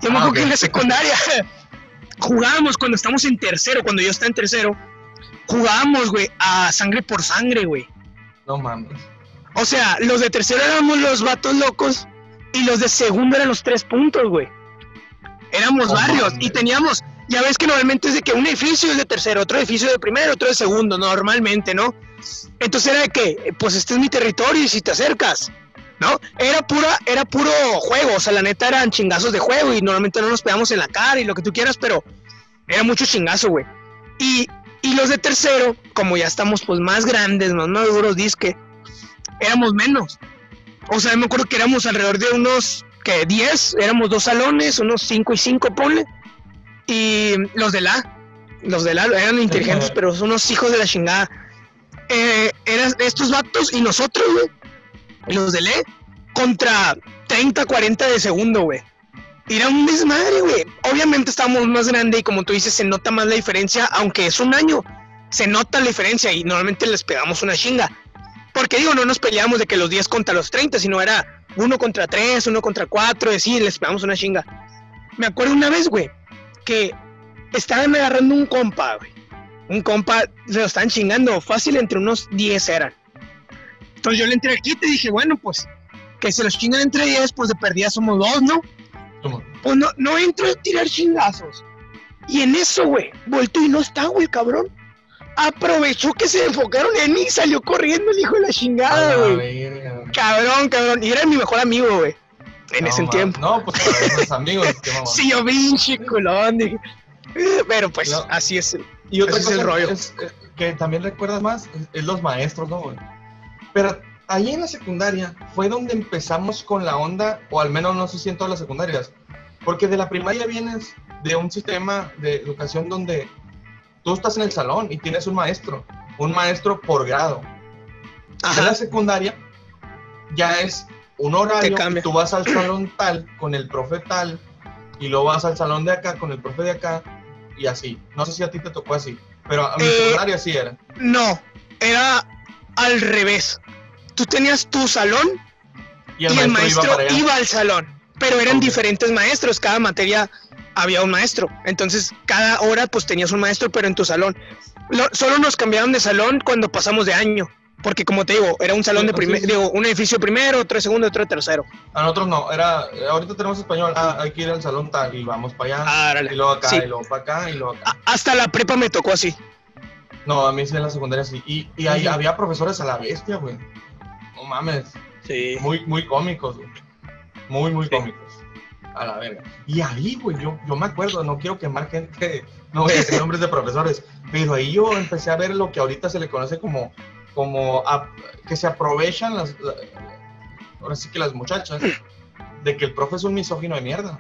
Speaker 2: Yo me
Speaker 1: Ah,
Speaker 2: acuerdo que en la secundaria jugábamos cuando estamos en tercero, cuando yo estaba en tercero, jugábamos, güey, a sangre por sangre, güey.
Speaker 1: No mames.
Speaker 2: O sea, los de tercero éramos los vatos locos y los de segundo eran los tres puntos, güey. Éramos
Speaker 1: Oh,
Speaker 2: barrios
Speaker 1: mames.
Speaker 2: y teníamos, ya ves que normalmente es de que un edificio es de tercero, otro edificio de primero, otro de segundo, normalmente, ¿no? Entonces era de que, pues este es mi territorio y si te acercas, ¿no? Era pura, era puro juego, o sea, la neta eran chingazos de juego y normalmente no nos pegamos en la cara y lo que tú quieras, pero era mucho chingazo, güey. Y, y los de tercero, como ya estamos pues más grandes, más maduros, disque, éramos menos. O sea, me acuerdo que éramos alrededor de unos, que 10, éramos dos salones, unos 5 y 5, ponle. Y los de la, los de la eran inteligentes,
Speaker 1: Ajá.
Speaker 2: pero son unos hijos de la chingada. Eh, eran estos vatos y nosotros, güey, los de LE, contra 30, 40 de segundo, güey. Era un desmadre, güey. Obviamente estábamos más grande y como tú dices, se nota más la diferencia, aunque es un año, se nota la diferencia y normalmente les pegamos una chinga. Porque digo, no nos peleamos de que los 10 contra los 30, sino era uno contra 3, uno contra 4, y sí, les pegamos una chinga. Me acuerdo una vez, güey, que estaban agarrando un compa, güey. Un compa, se lo estaban chingando, fácil entre unos 10 eran. Entonces yo le entré aquí y te dije, bueno, pues, que se los chingan entre 10, pues de perdida somos dos, ¿no?
Speaker 1: ¿Cómo?
Speaker 2: Pues no, no entro a tirar chingazos. Y en eso, güey, vuelto y no está, güey, cabrón. Aprovechó que se enfocaron en mí y salió corriendo el hijo de la chingada, güey. Cabrón, cabrón. Y era mi mejor amigo, güey. En
Speaker 1: No,
Speaker 2: ese
Speaker 1: ma-
Speaker 2: tiempo.
Speaker 1: No, pues para esos amigos.
Speaker 2: Sí, yo pinche culón. dije. Pero pues
Speaker 1: No.
Speaker 2: así es.
Speaker 1: Y otra
Speaker 2: Ese es el
Speaker 1: cosa
Speaker 2: rollo.
Speaker 1: es, que también recuerdas más es, es los maestros, ¿no, güey? Pero ahí en la secundaria fue donde empezamos con la onda, o al menos no sé si en todas las secundarias, porque de la primaria vienes de un sistema de educación donde tú estás en el salón y tienes un maestro, un maestro por grado. En la
Speaker 2: Ajá.
Speaker 1: secundaria ya es un horario, y tú vas al salón tal con el profe tal, y luego vas al salón de acá con el profe de acá, y así. No sé si a ti te tocó así, pero a mi
Speaker 2: Eh,
Speaker 1: secundaria sí era.
Speaker 2: No, era al revés. Tú tenías tu salón
Speaker 1: Y el, maestro, iba
Speaker 2: al salón, pero eran diferentes maestros, cada materia había un maestro, entonces cada hora pues tenías un maestro, pero en tu salón. Lo- solo nos cambiaron de salón cuando pasamos de año, porque como te digo, era un salón
Speaker 1: Sí,
Speaker 2: de primer,
Speaker 1: sí, sí.
Speaker 2: digo, un edificio primero, otro de segundo, otro de tercero.
Speaker 1: A nosotros no, era, ahorita tenemos español, ah, hay que ir al salón tal, y vamos para allá,
Speaker 2: Ah,
Speaker 1: y luego acá,
Speaker 2: Sí.
Speaker 1: y luego para acá, y luego acá.
Speaker 2: A- hasta la prepa me tocó así.
Speaker 1: No, a mí sí en la secundaria sí. Y, y ahí había profesores a la bestia, güey. No mames,
Speaker 2: Sí.
Speaker 1: muy, muy cómicos, güey. Muy, muy
Speaker 2: Sí.
Speaker 1: cómicos. A la verga. Y ahí, güey, yo, yo me acuerdo, no quiero quemar gente, no voy a decir nombres de profesores, pero ahí yo empecé a ver lo que ahorita se le conoce como, como a- que se aprovechan las, la- ahora sí que las muchachas, de que el profe es un misógino de mierda.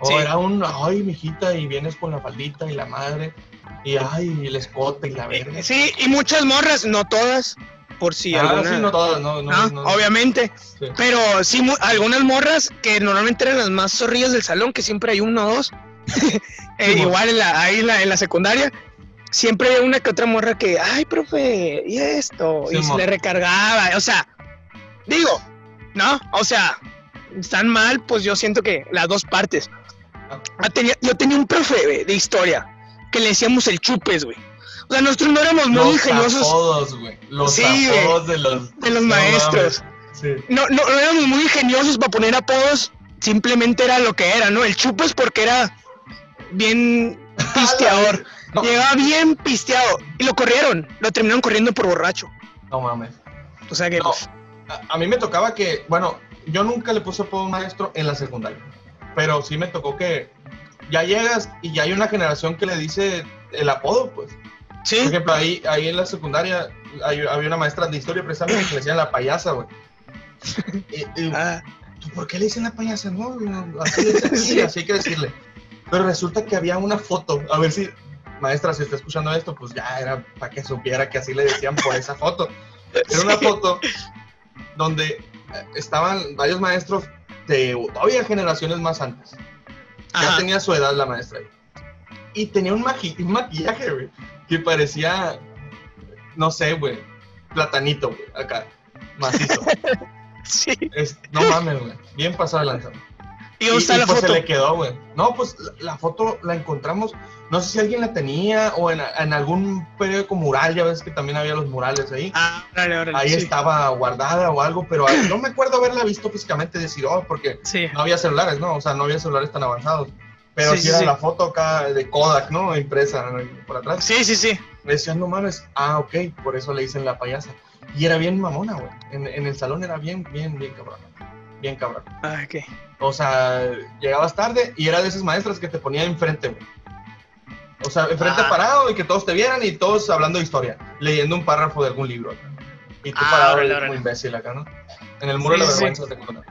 Speaker 1: O
Speaker 2: Sí.
Speaker 1: era un, ay, mijita, y vienes con la faldita y la madre, y ay, el escote y la verga.
Speaker 2: Sí, y muchas morras, no todas, por si
Speaker 1: ah,
Speaker 2: alguna.
Speaker 1: sí, no todas, no, no,
Speaker 2: Ah,
Speaker 1: no.
Speaker 2: obviamente.
Speaker 1: Sí.
Speaker 2: Pero sí, algunas morras que normalmente eran las más zorrillas del salón, que siempre hay uno o dos. Eh, igual en la, ahí en la, en la secundaria, siempre hay una que otra morra que, ay, profe, y esto,
Speaker 1: Sí,
Speaker 2: y se le recargaba. O sea, digo, ¿no? O sea, están mal, pues yo siento que las dos partes. Ah, tenía- yo tenía un profe güey, de historia que le decíamos el chupes, güey. O sea, nosotros no éramos muy
Speaker 1: Los
Speaker 2: ingeniosos
Speaker 1: apodos, güey. Los
Speaker 2: Sí,
Speaker 1: apodos de los,
Speaker 2: de los
Speaker 1: no
Speaker 2: maestros.
Speaker 1: Sí.
Speaker 2: no, no, no éramos muy ingeniosos para poner apodos, simplemente era lo que era, ¿no? El chupes porque era bien pisteador,
Speaker 1: No,
Speaker 2: llegaba bien pisteado y lo corrieron, lo terminaron corriendo por borracho.
Speaker 1: no mames.
Speaker 2: O sea que,
Speaker 1: No,
Speaker 2: pues,
Speaker 1: a, a mí me tocaba que, bueno, yo nunca le puse apodo a un maestro en la secundaria, pero sí me tocó que ya llegas y ya hay una generación que le dice el apodo, pues. Por
Speaker 2: sí,
Speaker 1: ejemplo, ahí, ahí en la secundaria hay- había una maestra de historia precisamente que le decían la payasa, güey. Y- y,
Speaker 2: ah,
Speaker 1: ¿tú ¿Por qué le dicen la payasa? No, así, le dicen, sí,
Speaker 2: Sí.
Speaker 1: así hay que decirle. Pero resulta que había una foto, a ver si, maestra, si está escuchando esto, pues ya era para que supiera que así le decían por esa foto. Era una foto donde eh, estaban varios maestros de todavía generaciones más antes. Ya
Speaker 2: Ajá.
Speaker 1: tenía su edad la maestra. Y tenía un, maqui- un maquillaje, güey, que parecía, no sé, güey, platanito, güey, acá, macizo.
Speaker 2: Sí.
Speaker 1: Es- no mames, güey, bien pasado de lanza.
Speaker 2: ¿Y dónde está la
Speaker 1: pues
Speaker 2: foto?
Speaker 1: se le quedó, güey. No, pues la, la foto la encontramos, no sé si alguien la tenía o en, en algún periódico mural, ya ves que también había los murales ahí.
Speaker 2: Ah, órale, órale.
Speaker 1: Ahí
Speaker 2: sí.
Speaker 1: estaba guardada o algo, pero no me acuerdo haberla visto físicamente decir, oh, porque
Speaker 2: Sí.
Speaker 1: no había celulares, ¿no? O sea, no había celulares tan avanzados. Pero
Speaker 2: Sí,
Speaker 1: sí, era
Speaker 2: sí.
Speaker 1: la foto acá de Kodak, ¿no? Impresa por atrás.
Speaker 2: Sí, sí, sí.
Speaker 1: Me decían, no mames, ah, ok, por eso le dicen la payasa. Y era bien mamona, güey. En, en el salón era bien, bien, bien cabrón. Bien cabrón.
Speaker 2: Ah, ok.
Speaker 1: O sea, llegabas tarde y era de esas maestras que te ponía enfrente, güey. O sea, enfrente
Speaker 2: Ah.
Speaker 1: parado y que todos te vieran y todos hablando de historia, leyendo un párrafo de algún libro. acá. Y tú
Speaker 2: Ah,
Speaker 1: parado
Speaker 2: órale,
Speaker 1: como imbécil acá, ¿no? En el muro de la vergüenza te conté.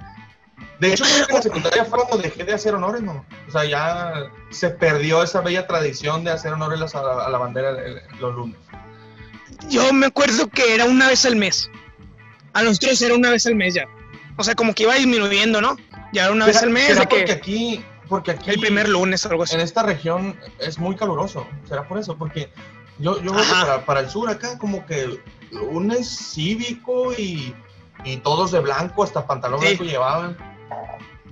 Speaker 1: De hecho, creo que en la secundaria fue cuando dejé de hacer honores, ¿no? O sea, ya se perdió esa bella tradición de hacer honores a la, a la bandera el- los lunes.
Speaker 2: Yo me acuerdo que era una vez al mes. A nosotros era una vez al mes ya. O sea, como que iba disminuyendo, ¿no? Ya era una vez
Speaker 1: ¿Será-
Speaker 2: al mes
Speaker 1: será porque
Speaker 2: que
Speaker 1: aquí, porque aquí
Speaker 2: el primer lunes o algo así.
Speaker 1: en esta región es muy caluroso. ¿Será por eso? Porque yo, yo para, para el sur acá como que lunes cívico y, y todos de blanco, hasta pantalón
Speaker 2: Sí.
Speaker 1: blanco llevaban.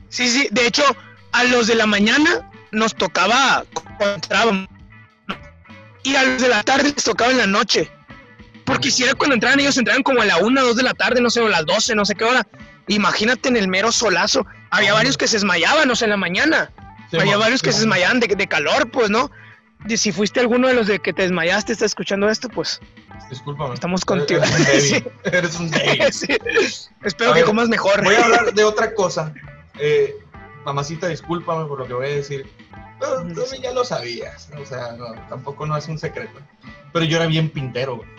Speaker 2: Sí, sí. De hecho, a los de la mañana nos tocaba cuando entrábamos. Y a los de la tarde les tocaba en la noche. Porque si era cuando entraban, ellos entraban como a la una, dos de la tarde, no sé, o las 12, no sé qué hora. Imagínate en el mero solazo. Había varios que se desmayaban, o sea, en la mañana.
Speaker 1: Sí,
Speaker 2: Había varios que
Speaker 1: sí,
Speaker 2: se desmayaban de, de calor, pues, ¿no? Y si fuiste alguno de los de que te desmayaste, está escuchando esto, pues
Speaker 1: Discúlpame.
Speaker 2: estamos contigo.
Speaker 1: Eres un
Speaker 2: Sí.
Speaker 1: débil. Eres un débil.
Speaker 2: Sí. Espero
Speaker 1: A
Speaker 2: que
Speaker 1: ver,
Speaker 2: comas mejor.
Speaker 1: Voy a hablar de otra cosa. Eh, mamacita, discúlpame por lo que voy a decir. Pero tú ya lo sabías. O sea, no, tampoco no es un secreto. Pero yo era bien pintero, güey.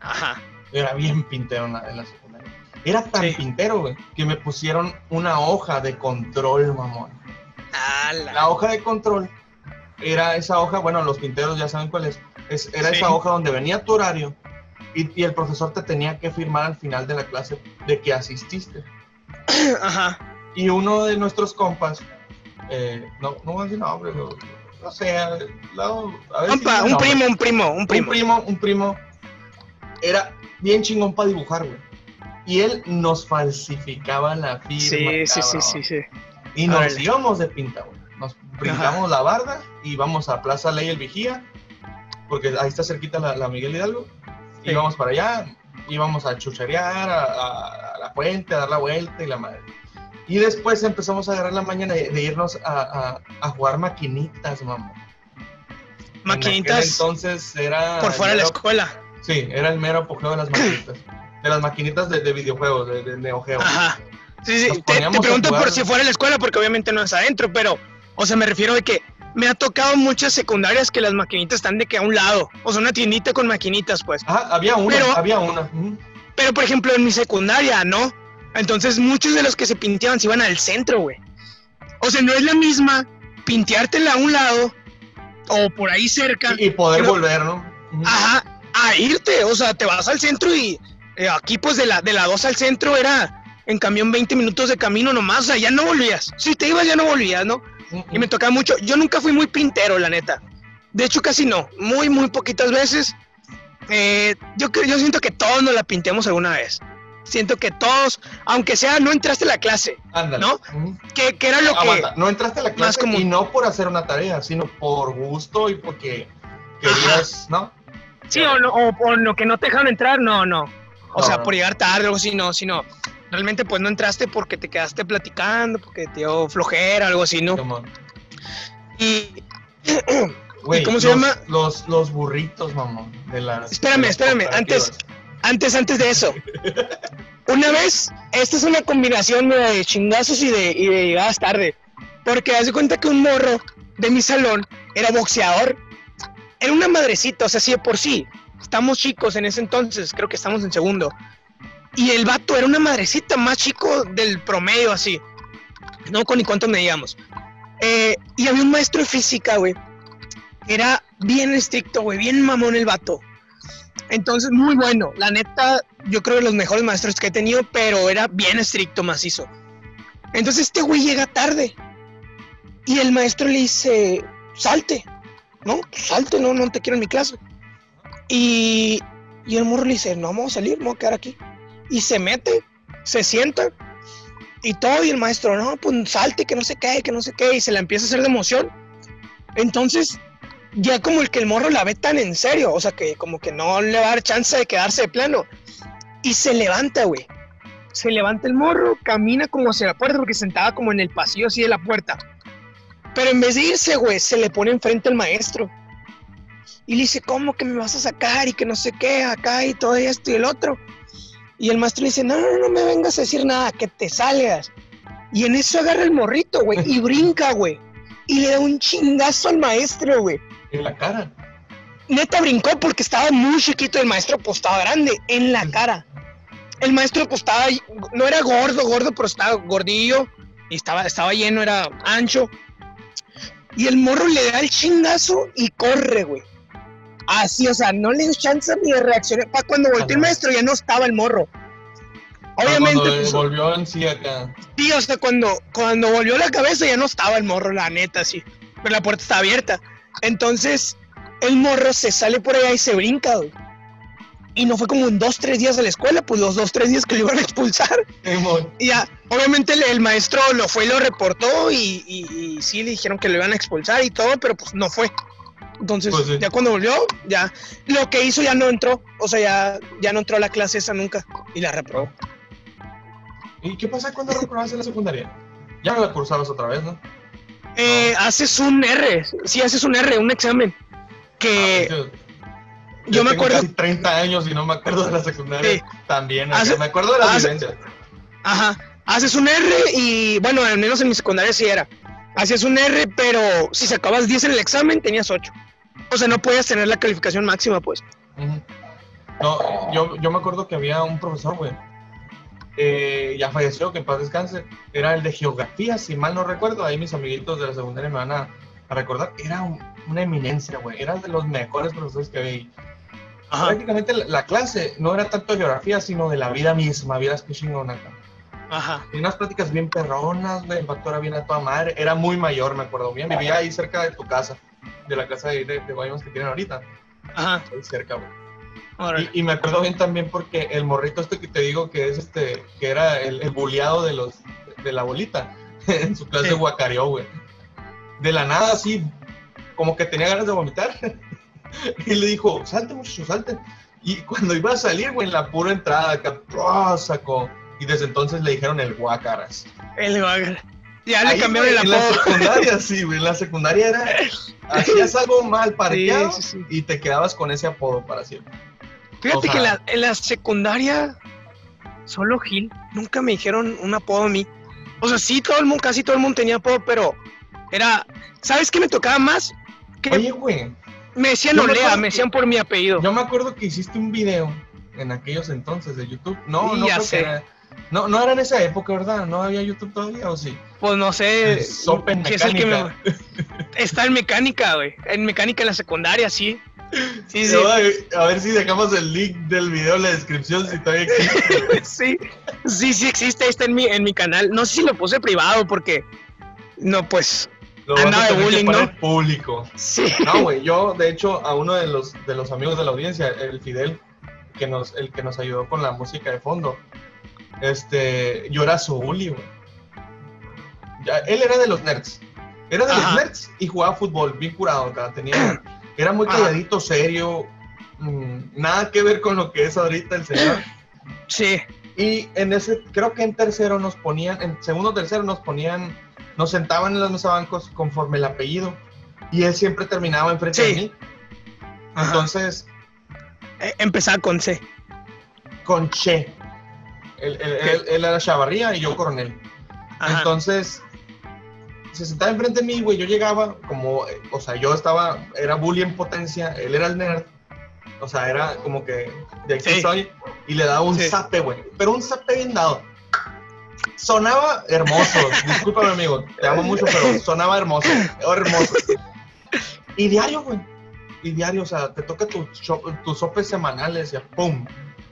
Speaker 2: Ajá.
Speaker 1: Era bien pintero en la, en la secundaria. Era tan
Speaker 2: Sí.
Speaker 1: pintero, güey, que me pusieron una hoja de control, mamón. La hoja de control era esa hoja, bueno, los pinteros ya saben cuál es. Es era
Speaker 2: Sí.
Speaker 1: esa hoja donde venía tu horario y, y el profesor te tenía que firmar al final de la clase de que asististe.
Speaker 2: Ajá.
Speaker 1: Y uno de nuestros compas, eh, no, no voy a decir nombre, no, no sé, a, la- a ver si
Speaker 2: Compa,
Speaker 1: dice
Speaker 2: un primo, un primo, un
Speaker 1: Un
Speaker 2: primo.
Speaker 1: primo, un primo, era bien chingón para dibujar, güey. Y él nos falsificaba la firma.
Speaker 2: Sí, sí, sí, sí, sí.
Speaker 1: Y nos íbamos de pinta, güey. Nos brincamos la barda y íbamos a Plaza Ley el Vigía, porque ahí está cerquita la, la Miguel Hidalgo.
Speaker 2: Sí.
Speaker 1: Íbamos para allá, íbamos a chucherear, a, a- a la puente, a dar la vuelta y la madre. Y después empezamos a agarrar la mañana de, de irnos a, a- jugar maquinitas, mamá. En
Speaker 2: Maquinitas
Speaker 1: entonces era.
Speaker 2: por fuera de la escuela.
Speaker 1: Sí, era el mero apogeo de las maquinitas. de las maquinitas de, de videojuegos, de, de Neo Geo.
Speaker 2: Ajá. Sí, sí. Te, te pregunto por si fuera de la escuela, porque obviamente no es adentro, pero, o sea, me refiero de que me ha tocado muchas secundarias que las maquinitas están de que a un lado. O sea, una tiendita con maquinitas, pues.
Speaker 1: Ajá, había una,
Speaker 2: Pero-
Speaker 1: había una.
Speaker 2: Pero, por ejemplo, en mi secundaria, ¿no? Entonces, muchos de los que se pinteaban se iban al centro, güey. O sea, no es la misma pinteártela a un lado o por ahí cerca.
Speaker 1: Y, y poder
Speaker 2: Pero-
Speaker 1: volver, ¿no?
Speaker 2: Ajá, a irte. O sea, te vas al centro y eh, aquí, pues, de la, de la 2 al centro era en camión 20 minutos de camino nomás. O sea, ya no volvías. Si te ibas, ya no volvías, ¿no? Y me tocaba mucho. Yo nunca fui muy pintero, la neta. De hecho, casi no. Muy, muy poquitas veces. Eh, yo, yo siento que todos nos la pintemos alguna vez. Siento que todos, aunque sea, no entraste a la clase.
Speaker 1: Ándale.
Speaker 2: ¿no?
Speaker 1: Ujú.
Speaker 2: Que, que era lo que.
Speaker 1: No entraste a la clase
Speaker 2: común.
Speaker 1: y no por hacer una tarea, sino por gusto y porque querías, ¿no?
Speaker 2: Sí, o, no, o por lo que no te dejaron entrar, no, no. O sea, por llegar tarde o algo así, no, sino. Realmente, pues no entraste porque te quedaste platicando, porque te dio flojera, algo así, ¿no? Y.
Speaker 1: Güey,
Speaker 2: cómo se
Speaker 1: los-
Speaker 2: llama?
Speaker 1: Los, los burritos, mamón. De las,
Speaker 2: Espérame,
Speaker 1: de las
Speaker 2: espérame, antes- Antes, antes de eso. Una vez, esta es una combinación de chingazos y de, y de llegadas tarde. Porque haz de cuenta que un morro de mi salón era boxeador. Era una madrecita, o sea, sí de por sí. Estamos chicos en ese entonces, creo que estamos en segundo. Y el vato era una madrecita más chico del promedio, así. No con ni cuánto medíamos. Eh, y había un maestro de física, güey. Era bien estricto, güey, bien mamón el vato. Entonces, muy bueno. La neta, yo creo que los mejores maestros que he tenido, pero era bien estricto, macizo. Entonces, este güey llega tarde. Y el maestro le dice, salte. No, salte, no, no te quiero en mi clase. Y, y el morro le dice, no, vamos a salir, vamos a quedar aquí. Y se mete, se sienta. y todo, y el maestro, no, pues salte, que no se cae, que no se qué, y se la empieza a hacer de emoción. Entonces, ya como el que el morro la ve tan en serio, o sea, que como que no le va a dar chance de quedarse de plano. Y se levanta, güey. Se levanta el morro, camina como hacia la puerta, porque sentaba como en el pasillo así de la puerta. Pero en vez de irse, güey, se le pone enfrente al maestro. Y le dice, ¿cómo que me vas a sacar? Y que no sé qué, acá y todo esto y el otro. Y el maestro le dice, no, no, no me vengas a decir nada, que te salgas. Y en eso agarra el morrito, güey, y brinca, güey. Y le da un chingazo al maestro, güey.
Speaker 1: En la cara.
Speaker 2: Neta brincó porque estaba muy chiquito, el maestro pues estaba grande, en la cara. El maestro pues estaba, no era gordo, gordo, pero estaba gordillo. Y estaba, estaba lleno, era ancho. Y el morro le da el chingazo y corre, güey. Así, o sea, no le dio chance ni de reaccionar. Para cuando volteó el maestro ya no estaba el morro. Obviamente.
Speaker 1: Cuando
Speaker 2: pues,
Speaker 1: volvió en sí acá.
Speaker 2: Sí, o sea, cuando, cuando volvió la cabeza ya no estaba el morro, la neta, sí. Pero la puerta está abierta. Entonces, el morro se sale por allá y se brinca, güey. Y no fue como en dos, tres días de la escuela, pues los dos, tres días que lo iban a expulsar. Y ya, obviamente el, el maestro lo fue y lo reportó y, y, y, sí le dijeron que lo iban a expulsar y todo, pero pues no fue. Entonces,
Speaker 1: Pues sí.
Speaker 2: ya cuando volvió, ya lo que hizo ya no entró. O sea, ya, ya no entró a la clase esa nunca y la reprobó.
Speaker 1: ¿Y qué pasa cuando reprobas en la secundaria? Ya no la cursabas otra vez, ¿no?
Speaker 2: Eh, haces un R, sí, haces un R, un examen. Que
Speaker 1: Ah, yo,
Speaker 2: yo me
Speaker 1: tengo
Speaker 2: acuerdo,
Speaker 1: Casi 30 años y no me acuerdo de la secundaria.
Speaker 2: Sí.
Speaker 1: También. Me acuerdo de las
Speaker 2: hace-
Speaker 1: vivencias.
Speaker 2: ajá, haces un R y bueno, al menos en mi secundaria sí era. Hacías un R, pero si sacabas 10 en el examen, tenías 8. O sea, no podías tener la calificación máxima, pues.
Speaker 1: Ujú. No, yo, yo me acuerdo que había un profesor, güey. eh, ya falleció, que en paz descanse. Era el de geografía, si mal no recuerdo. Ahí mis amiguitos de la secundaria me van a, a recordar. Era un- una eminencia, güey. Era de los mejores profesores que había ahí. Prácticamente la, la clase no era tanto de geografía, sino de la vida misma. Vieras qué chingón acá.
Speaker 2: Ajá.
Speaker 1: Tenía unas pláticas bien perronas, güey. El era bien a toda madre. Era muy mayor, me acuerdo bien. Vivía ahí cerca de tu casa, de la casa de, de, de Guaymas que tienen ahorita.
Speaker 2: Ajá.
Speaker 1: Ahí cerca. Y, y me acuerdo bien también porque el morrito este que te digo que es este, que era el, el buleado de los, de la abuelita, en su clase
Speaker 2: Sí.
Speaker 1: guacareó, güey. De la nada, así, como que tenía ganas de vomitar. y le dijo, salte muchacho, salte. Y cuando iba a salir, güey, en la pura entrada, acá, sacó. Y desde entonces le dijeron el guacaras.
Speaker 2: El Wagner. Ya le cambiaron el
Speaker 1: güey, En la
Speaker 2: apodo.
Speaker 1: secundaria, sí, güey. En la secundaria era, hacías algo mal parqueado
Speaker 2: Sí, sí, sí.
Speaker 1: y te quedabas con ese apodo para siempre.
Speaker 2: Fíjate
Speaker 1: O sea-
Speaker 2: que en la, en la secundaria, solo Gil, nunca me dijeron un apodo a mí. O sea, sí, todo el mundo, casi todo el mundo tenía apodo, pero era, ¿sabes qué me tocaba más? Que
Speaker 1: Oye, güey,
Speaker 2: me decían
Speaker 1: me
Speaker 2: Olea, me
Speaker 1: que-
Speaker 2: decían por mi apellido.
Speaker 1: yo me acuerdo que hiciste un video en aquellos entonces de YouTube. No,
Speaker 2: Sí,
Speaker 1: no
Speaker 2: ya
Speaker 1: creo
Speaker 2: sé.
Speaker 1: que era- No, no era en esa época, ¿verdad? No había YouTube todavía, ¿o sí?
Speaker 2: Pues no sé es el que me... Está en mecánica, güey. En mecánica en la secundaria, sí. Sí, sí.
Speaker 1: A ver si dejamos el link del video en la descripción si todavía existe.
Speaker 2: sí, sí, sí existe, está en mi, en mi canal. No sé si lo puse privado porque... No, pues...
Speaker 1: Lo
Speaker 2: Andaba de bullying, ¿no?
Speaker 1: público.
Speaker 2: Sí.
Speaker 1: No, güey, yo de hecho a uno de los de los amigos de la audiencia, el Fidel, que nos, el que nos ayudó con la música de fondo, este, yo era su bully, güey. Él era de los nerds. Era de
Speaker 2: Ajá.
Speaker 1: los nerds y jugaba fútbol, bien curado. Tenía, era muy calladito, serio, mm, nada que ver con lo que es ahorita el señor.
Speaker 2: Sí.
Speaker 1: Y en ese, creo que en tercero nos ponían, en segundo o tercero nos ponían, nos sentaban en los mesabancos conforme el apellido. Y él siempre terminaba enfrente
Speaker 2: Sí.
Speaker 1: de mí.
Speaker 2: Ajá.
Speaker 1: Entonces,
Speaker 2: Eh, Empezaba con C.
Speaker 1: con Che. Él, él- él- él era Chavarría y yo coronel.
Speaker 2: Ajá.
Speaker 1: Entonces, se sentaba enfrente de mí, güey. Yo llegaba como, o sea, yo estaba, era bully en potencia, él era el nerd. O sea, era como que de aquí
Speaker 2: Sí.
Speaker 1: soy. Y le daba un
Speaker 2: Sí.
Speaker 1: zape, güey. Pero un zape bien dado. Sonaba hermoso. Discúlpame, amigo. Te amo mucho, pero sonaba hermoso. Hermoso. Y diario, güey. Y diario, o sea, te toca tu tus sopes semanales, ya, pum.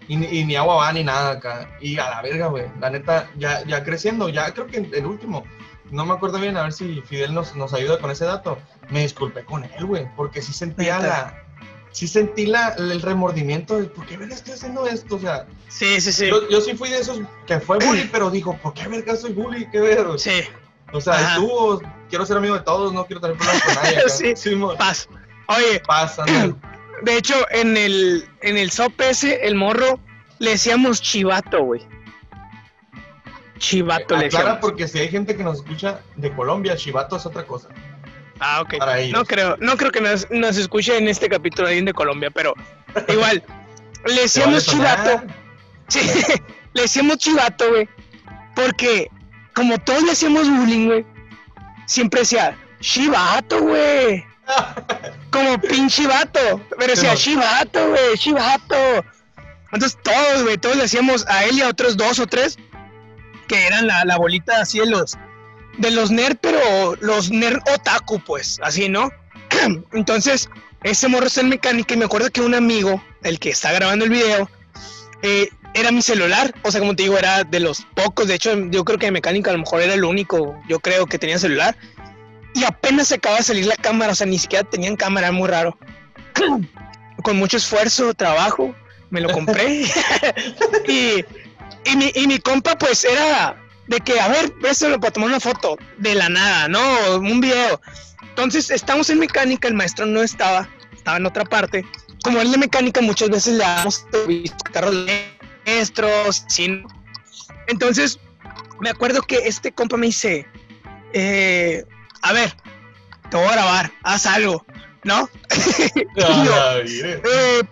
Speaker 1: Y, ni- y ni agua va ni nada acá. Y a la verga, güey. La neta, ya, ya creciendo, ya creo que el último. No me acuerdo bien, a ver si Fidel nos, nos ayuda con ese dato. Me disculpé con él, güey, porque sí sentía la, sí sentí la, el remordimiento de por qué verga estoy haciendo esto, o sea,
Speaker 2: Sí, sí, sí.
Speaker 1: yo, yo sí fui de esos que fue bully, pero dijo, ¿por qué verga soy bully? ¿Qué ver?
Speaker 2: Sí,
Speaker 1: O sea,
Speaker 2: Ajá.
Speaker 1: estuvo, quiero ser amigo de todos, no quiero tener problemas con nadie. acá.
Speaker 2: Sí.
Speaker 1: mo-
Speaker 2: paz. Oye,
Speaker 1: pasa, ¿no?
Speaker 2: de hecho, en el, en el SOP ese, el morro, le decíamos chivato, güey. Chivato le
Speaker 1: Aclara
Speaker 2: decíamos.
Speaker 1: porque si hay gente que nos escucha de Colombia, chivato es otra cosa.
Speaker 2: Ah, ok.
Speaker 1: para ellos.
Speaker 2: No creo, no creo que nos, nos escuche en este capítulo alguien de Colombia, pero igual. le decíamos chivato. Sí, le decíamos chivato, güey. Porque como todos le hacíamos bullying, güey, siempre decía, chivato, güey. Como pinche vato. Pero decía, chivato, güey, chivato. Entonces todos, güey, todos le hacíamos a él y a otros dos o tres que eran la, la bolita así de los de los nerd, pero los nerd otaku, pues, así, ¿no? Entonces, ese morro está en mecánica y me acuerdo que un amigo, el que está grabando el video, eh, era mi celular, o sea, como te digo, era de los pocos, de hecho, yo creo que de mecánica a lo mejor era el único, yo creo que tenía celular, y apenas se acaba de salir la cámara, o sea, ni siquiera tenían cámara, muy raro. Con mucho esfuerzo, trabajo, me lo compré. y, y, mi, y mi compa, pues, era de que, a ver, préselo para tomar una foto, de la nada, ¿no? Un video. Entonces, estamos en mecánica, el maestro no estaba, estaba en otra parte. Como él de mecánica, muchas veces le damos carros maestros, sí. Entonces, me acuerdo que este compa me dice, eh, a ver, te voy a grabar, haz algo, ¿no?
Speaker 1: Ah, mire.
Speaker 2: Eh,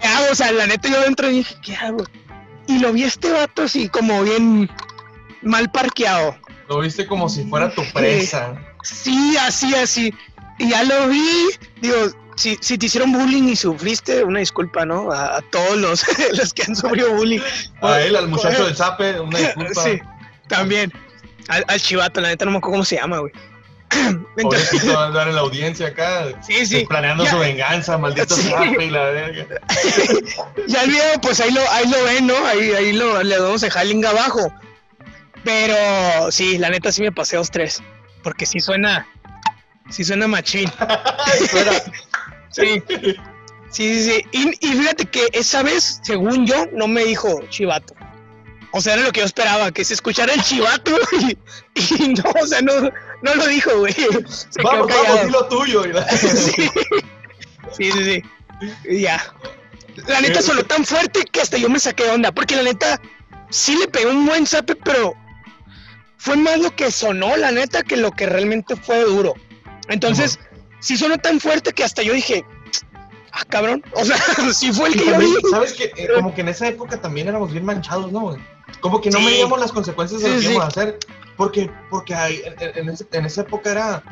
Speaker 2: ¿Qué hago? O sea, la neta yo dentro dije, ¿qué hago? Y lo vi a este vato así como bien mal parqueado.
Speaker 1: Lo viste como si fuera tu presa.
Speaker 2: Sí, así, así. Y ya lo vi. Digo, si, si te hicieron bullying y sufriste, una disculpa, ¿no? A, a todos los, los que han sufrido bullying.
Speaker 1: A él, al muchacho del zape, una disculpa.
Speaker 2: Sí, también. Al, al chivato, la neta no me acuerdo cómo se llama, güey.
Speaker 1: Pobrecito va a andar en la audiencia acá.
Speaker 2: sí, sí.
Speaker 1: Planeando
Speaker 2: Ya.
Speaker 1: su venganza, maldito
Speaker 2: Sí.
Speaker 1: y la verga.
Speaker 2: Ya el video, pues ahí lo, ahí lo ven, ¿no? Ahí, ahí lo, le dejar el link abajo. Pero sí, la neta sí me pasé dos, tres. Porque sí suena. Sí suena machín. Sí. Sí, sí, sí. Y, y fíjate que esa vez, según yo, no me dijo chivato. O sea, era lo que yo esperaba, que se escuchara el chivato. Y, y no, o sea, no, no lo dijo, güey. Se quedó
Speaker 1: Vamos,
Speaker 2: callado.
Speaker 1: vamos, lo tuyo.
Speaker 2: Sí. sí, sí, sí. Y Ya. La neta sonó tan fuerte que hasta yo me saqué de onda, porque la neta sí le pegó un buen zape, pero fue más lo que sonó, la neta, que lo que realmente fue duro. Entonces, sí sonó tan fuerte que hasta yo dije, ah, cabrón. O sea, sí fue el que yo vi.
Speaker 1: ¿Sabes qué? Eh, como que en esa época también éramos bien manchados, ¿no? güey? Como que no
Speaker 2: Sí.
Speaker 1: medíamos las consecuencias de lo
Speaker 2: Sí,
Speaker 1: que
Speaker 2: sí.
Speaker 1: íbamos a hacer. Porque, porque ahí, en, en- en esa época era.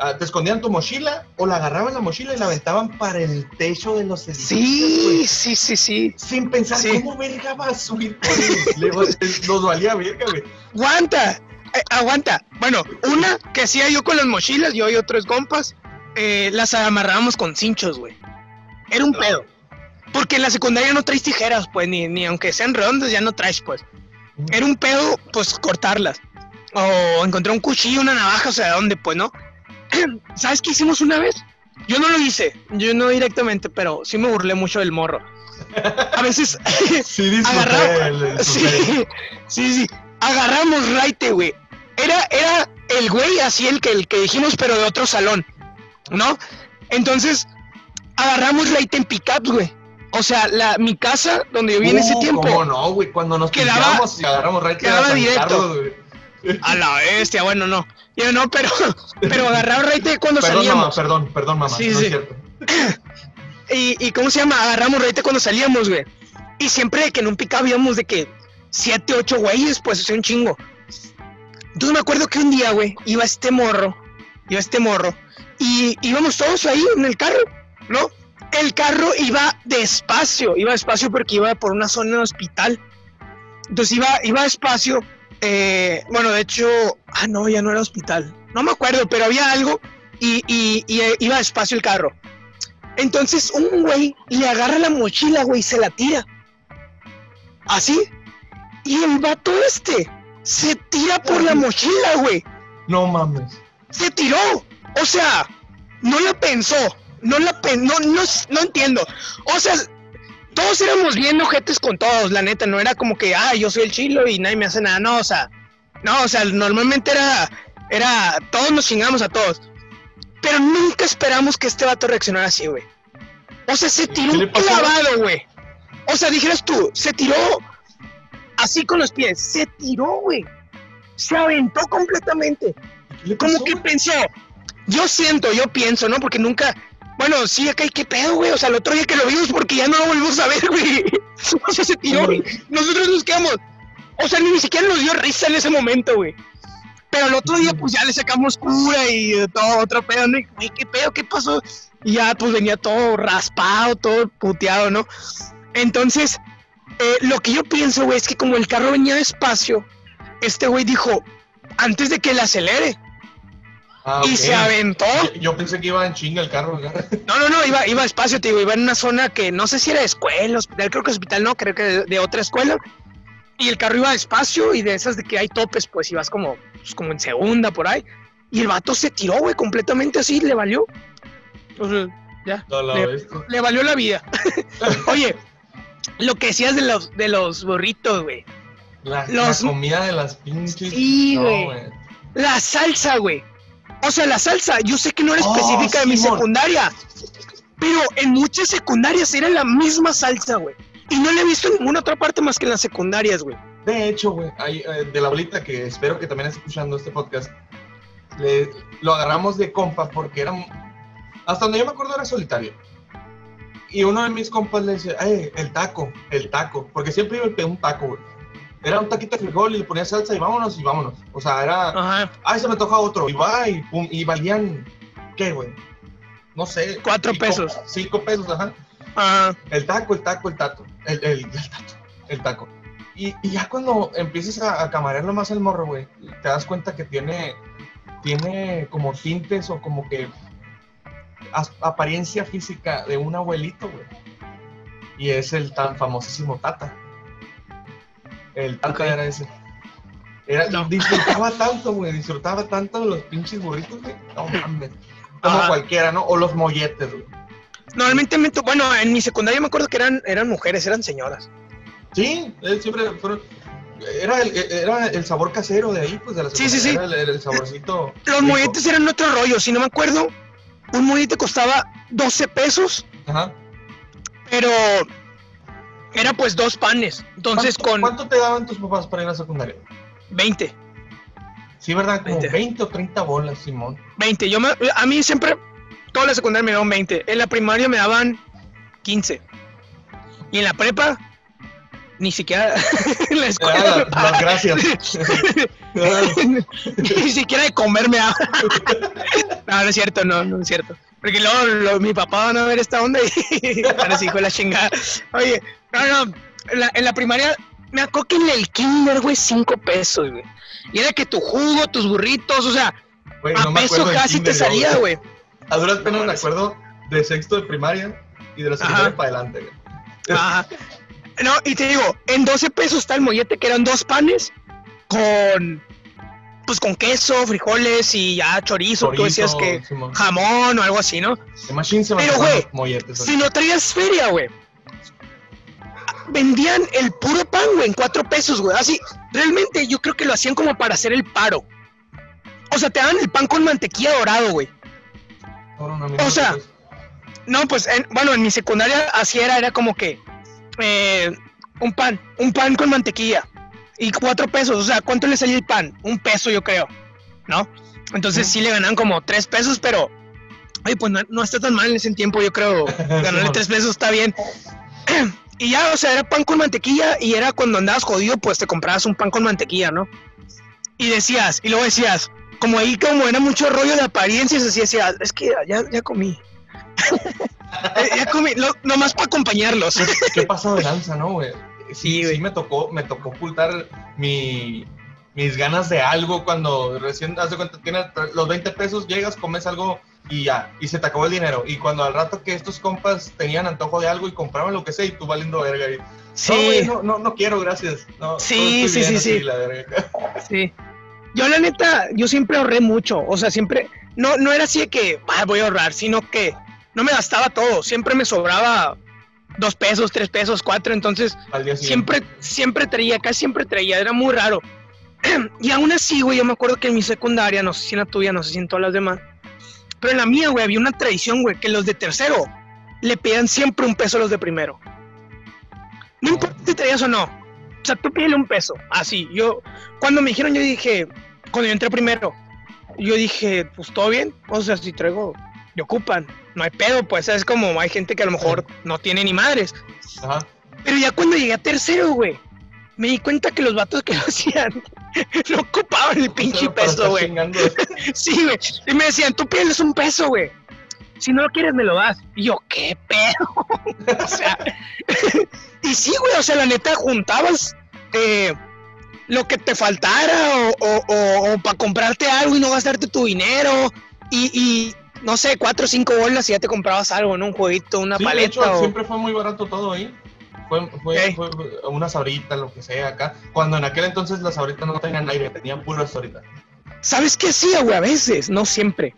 Speaker 1: ah, te escondían tu mochila o la agarraban la mochila y la aventaban para el techo de los edificios.
Speaker 2: Sí, sí, sí, sí.
Speaker 1: Sin pensar. ¿cómo verga va a subir por el- Luego, Nos valía verga, güey.
Speaker 2: Aguanta, eh, aguanta. Bueno, una que hacía yo con las mochilas, yo y otros compas, eh, las amarrábamos con cinchos, güey. Era un pedo. Porque en la secundaria no traes tijeras, pues, ni, ni aunque sean redondas, ya no traes, pues. Era un pedo, pues, cortarlas. O encontrar un cuchillo, una navaja, o sea, ¿de dónde, pues, no? ¿Sabes qué hicimos una vez? Yo no lo hice, yo no directamente, pero sí me burlé mucho del morro. A veces
Speaker 1: Sí, el-
Speaker 2: sí, sí, sí. Agarramos raite, güey. Era, era el güey así el que, el que dijimos, pero de otro salón. ¿No? Entonces, agarramos raite en pickups, güey. O sea, la, mi casa, donde yo vi en ese
Speaker 1: Uh,
Speaker 2: tiempo,
Speaker 1: ¿Cómo no, güey? Cuando nos
Speaker 2: Quedaba-
Speaker 1: y agarramos right
Speaker 2: quedaba directo.
Speaker 1: Carlos,
Speaker 2: a la bestia, bueno, no. Yo no, pero, pero agarraba raite cuando
Speaker 1: Perdón, mamá,
Speaker 2: salíamos.
Speaker 1: perdón, perdón, mamá.
Speaker 2: Sí,
Speaker 1: no
Speaker 2: sí.
Speaker 1: es cierto.
Speaker 2: Y, y ¿cómo se llama? Agarramos raite cuando salíamos, güey. Y siempre de que en un pickup íbamos de que siete, ocho güeyes, pues, o sea, un chingo. Entonces me acuerdo que un día, güey, iba este morro, iba este morro, y íbamos todos ahí en el carro, ¿no? El carro iba despacio, iba despacio porque iba por una zona de hospital. Entonces iba, iba despacio, eh, bueno, de hecho, ah, no, ya no era hospital, no me acuerdo, pero había algo y, y- y, eh, iba despacio el carro. Entonces un güey le agarra la mochila, güey, y se la tira. Así. Y el vato este se tira por la mochila, güey.
Speaker 1: No mames.
Speaker 2: Se tiró. O sea, no la pensó. No la no, no, no entiendo. O sea, todos éramos bien ojetes con todos, la neta, no era como que, ah, yo soy el chilo y nadie me hace nada, no, o sea, no, o sea, normalmente era, era, todos nos chingamos a todos. Pero nunca esperamos que este vato reaccionara así, güey. O sea, se tiró
Speaker 1: ¿Qué le
Speaker 2: un clavado, güey. O sea, dijeras tú, se tiró así con los pies, se tiró, güey. Se aventó completamente.
Speaker 1: ¿Qué le
Speaker 2: Como que pensó, yo siento, yo pienso, ¿no? Porque nunca, bueno, sí, acá hay que pedo, güey. O sea, el otro día que lo vimos porque ya no lo volvimos a ver, güey. O sea, se tiró, güey. Nosotros nos quedamos. O sea, ni siquiera nos dio risa en ese momento, güey. Pero el otro día, pues ya le sacamos cura y todo otro pedo, ¿no? Y, güey, ¿qué pedo? ¿Qué pasó? Y ya, pues venía todo raspado, todo puteado, ¿no? Entonces, eh, lo que yo pienso, güey, es que como el carro venía despacio, este güey dijo, antes de que le acelere,
Speaker 1: Ah,
Speaker 2: y se aventó.
Speaker 1: Yo, yo pensé que iba en chinga el carro. ¿no?
Speaker 2: No, no, no, iba, iba despacio, te digo, iba en una zona que no sé si era de escuela, hospital, creo que hospital no, creo que de, de otra escuela. Y el carro iba despacio y de esas de que hay topes, pues ibas como, pues, como en segunda por ahí. Y el vato se tiró, güey, completamente así, le valió. O sea, ya,
Speaker 1: No
Speaker 2: Le- valió la vida. Oye, lo que decías de los, de los burritos, güey.
Speaker 1: La,
Speaker 2: Los-
Speaker 1: la comida de las pinches.
Speaker 2: Sí,
Speaker 1: No,
Speaker 2: güey. La salsa, güey. O sea, la salsa, yo sé que no era
Speaker 1: Oh,
Speaker 2: específica de mi secundaria, pero en muchas secundarias era la misma salsa, güey. Y no la he visto en ninguna otra parte más que en las secundarias, güey.
Speaker 1: De hecho, güey, eh, de la bolita que espero que también esté escuchando este podcast, le- lo agarramos de compa porque era. Hasta donde yo me acuerdo era solitario. Y uno de mis compas le dice, ¡ay, el taco! El taco. Porque siempre iba a pedir un taco, güey. Era un taquito de frijol y le ponía salsa y vámonos y vámonos. O sea, era.
Speaker 2: Ajá.
Speaker 1: ¡Ay, se me toca otro! Y va y pum. Y valían. ¿Qué, güey? No sé.
Speaker 2: Cuatro
Speaker 1: cinco-
Speaker 2: pesos.
Speaker 1: Cinco pesos, ajá.
Speaker 2: Ajá.
Speaker 1: El taco, el taco, el tato. El, el, el tato. El taco. Y, y ya cuando empiezas a, a camarearlo más el morro, güey, te das cuenta que tiene, tiene como tintes o como que as- apariencia física de un abuelito, güey. Y es el tan famosísimo Tata. El Tata
Speaker 2: Ok.
Speaker 1: era ese. Era,
Speaker 2: No.
Speaker 1: Disfrutaba tanto, güey, disfrutaba tanto los pinches burritos, güey. No mames. Como
Speaker 2: Ajá.
Speaker 1: cualquiera, ¿no? O los molletes, güey.
Speaker 2: Normalmente, bueno, en mi secundaria me acuerdo que eran, eran mujeres, eran señoras.
Speaker 1: Sí, él siempre fueron. Era el, era el sabor casero de ahí, pues de la
Speaker 2: Sí, sí,
Speaker 1: secundaria, Era el, el saborcito.
Speaker 2: Los
Speaker 1: rico.
Speaker 2: molletes eran otro rollo, si no me acuerdo. Un mollete costaba 12 pesos,
Speaker 1: Ajá.
Speaker 2: pero era pues dos panes. Entonces
Speaker 1: ¿Cuánto,
Speaker 2: con
Speaker 1: ¿Cuánto te daban tus papás para ir a la secundaria?
Speaker 2: 20.
Speaker 1: Sí, ¿verdad? Como
Speaker 2: 20.
Speaker 1: 20, o 30 bolas, Simón.
Speaker 2: 20. Yo me, a mí siempre, toda la secundaria me daban 20. En la primaria me daban 15. Y en la prepa, ni siquiera en la escuela.
Speaker 1: las gracias.
Speaker 2: ni siquiera de comer me daban. no, no es cierto, no, no es cierto. Porque luego lo- mi papá van a ver esta onda y ahora sí hijo de la chingada. Oye, no, no, en la, en la primaria me acuerdo que en el kinder, güey, 5 pesos, güey. Y era que tu jugo, tus burritos, o sea, a
Speaker 1: no
Speaker 2: peso casi te
Speaker 1: kinder,
Speaker 2: salía, güey.
Speaker 1: A duras penas me acuerdo de sexto de primaria y de la secundaria para adelante, güey.
Speaker 2: Ajá. No, y te digo, en 12 pesos está el mollete, que eran dos panes con, pues con queso, frijoles y ya chorizo. Tú decías que jamón o algo así, ¿no? Pero, güey. Si no traías feria, güey. Vendían el puro pan, güey, en cuatro pesos, güey. Así, realmente yo creo que lo hacían como para hacer el paro. O sea, te daban el pan con mantequilla dorado, güey. O sea,
Speaker 1: gusta.
Speaker 2: No, pues, en- bueno, en mi secundaria así era, era como que eh, un pan, un pan con mantequilla y cuatro pesos. O sea, ¿cuánto le salía el pan? Un peso, yo creo, ¿no? Entonces sí le ganan como tres pesos, pero, oye, pues no, no está tan mal en ese tiempo, yo creo. Ganarle tres pesos está bien. Y ya, o sea, era pan con mantequilla y era cuando andabas jodido, pues te comprabas un pan con mantequilla, ¿no? Y decías, y luego decías, como ahí como era mucho rollo de apariencias, así decías, es que ya, ya comí. Eh, ya comí, lo- nomás para acompañarlos.
Speaker 1: ¿Qué, pasó de lanza, no, güey?
Speaker 2: Sí,
Speaker 1: Sí, me tocó, me tocó ocultar mi, mis ganas de algo cuando recién, haz de cuenta, tienes los 20 pesos, llegas, comes algo y ya, y se te acabó el dinero. Y cuando al rato que estos compas tenían antojo de algo y compraban lo que sea y tú valiendo verga. Y, no,
Speaker 2: Sí,
Speaker 1: no, no, no quiero, gracias. No,
Speaker 2: Sí, sí,
Speaker 1: bien
Speaker 2: sí, sí.
Speaker 1: la verga.
Speaker 2: sí. Yo la neta, yo siempre ahorré mucho, o sea, siempre, no, no era así de que "Ah, voy a ahorrar, sino que no me gastaba todo, siempre me sobraba dos pesos, tres pesos, cuatro, entonces siempre, siempre traía, casi siempre traía, era muy raro. y aún así, güey, yo me acuerdo que en mi secundaria, no sé si en la tuya, no sé si en todas las demás, pero en la mía, güey, había una tradición, güey, que los de tercero le pedían siempre un peso a los de primero. No importa si traías o no. O sea, tú pídele un peso. Así, yo, cuando me dijeron, yo dije, cuando yo entré primero, yo dije, pues todo bien. O sea, si traigo, me ocupan. No hay pedo, pues es como hay gente que a lo mejor no tiene ni madres. Ajá. Pero ya cuando llegué a tercero, güey, me di cuenta que los vatos que lo hacían no ocupaban el pinche peso, güey. sí, güey. Y me decían, tú pierdes un peso, güey. Si no lo quieres, me lo das. Y yo, ¿qué pedo? o sea, y sí, güey, o sea, la neta, juntabas eh, lo que te faltara o, para comprarte algo y no gastarte tu dinero. Y, no sé, cuatro o cinco bolas y ya te comprabas algo, ¿no? Un jueguito, una paleta.
Speaker 1: Siempre fue muy barato todo ahí. Fue, fue, fue, una sabrita, lo que sea acá. Cuando en aquel entonces las sabritas no tenían aire, tenían puras sabritas.
Speaker 2: ¿Sabes qué hacía, güey? A veces, no siempre.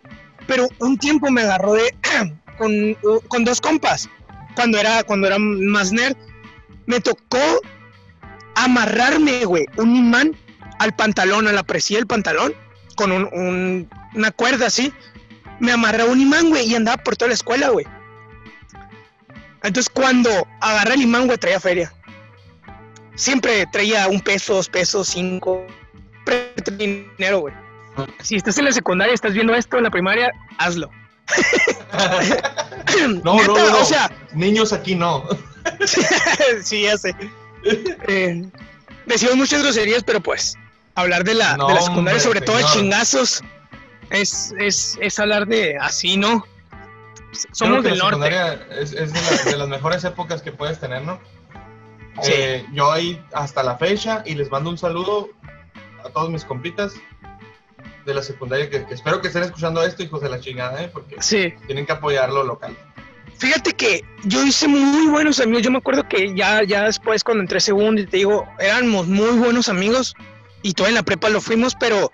Speaker 2: Pero un tiempo me agarró de. con, con dos compas. Cuando era, cuando era más nerd. Me tocó amarrarme, güey, un imán al pantalón, a la presilla del pantalón, con un, una cuerda así. Me amarré un imán, güey, y andaba por toda la escuela, güey. Entonces cuando agarré el imán, güey, traía feria. Siempre traía un peso, dos pesos, cinco. dinero, güey. Si estás en la secundaria, estás viendo esto en la primaria, hazlo.
Speaker 1: no, no, no, O sea, niños aquí no.
Speaker 2: sí, ya sé. Eh, decimos muchas groserías, pero pues, hablar de la, de la secundaria, sobre todo de chingazos, es, es, es hablar de así, ¿no?
Speaker 1: Somos del norte. Es, es de, las mejores épocas que puedes tener, ¿no? Eh, yo ahí hasta la fecha y les mando un saludo a todos mis compitas de la secundaria que, espero que estén escuchando esto, hijos de la chingada, ¿eh? Porque tienen que apoyarlo local.
Speaker 2: Fíjate que yo hice muy buenos amigos. Yo me acuerdo que ya, ya después, cuando entré segundo, y te digo, éramos muy buenos amigos y todo en la prepa lo fuimos, pero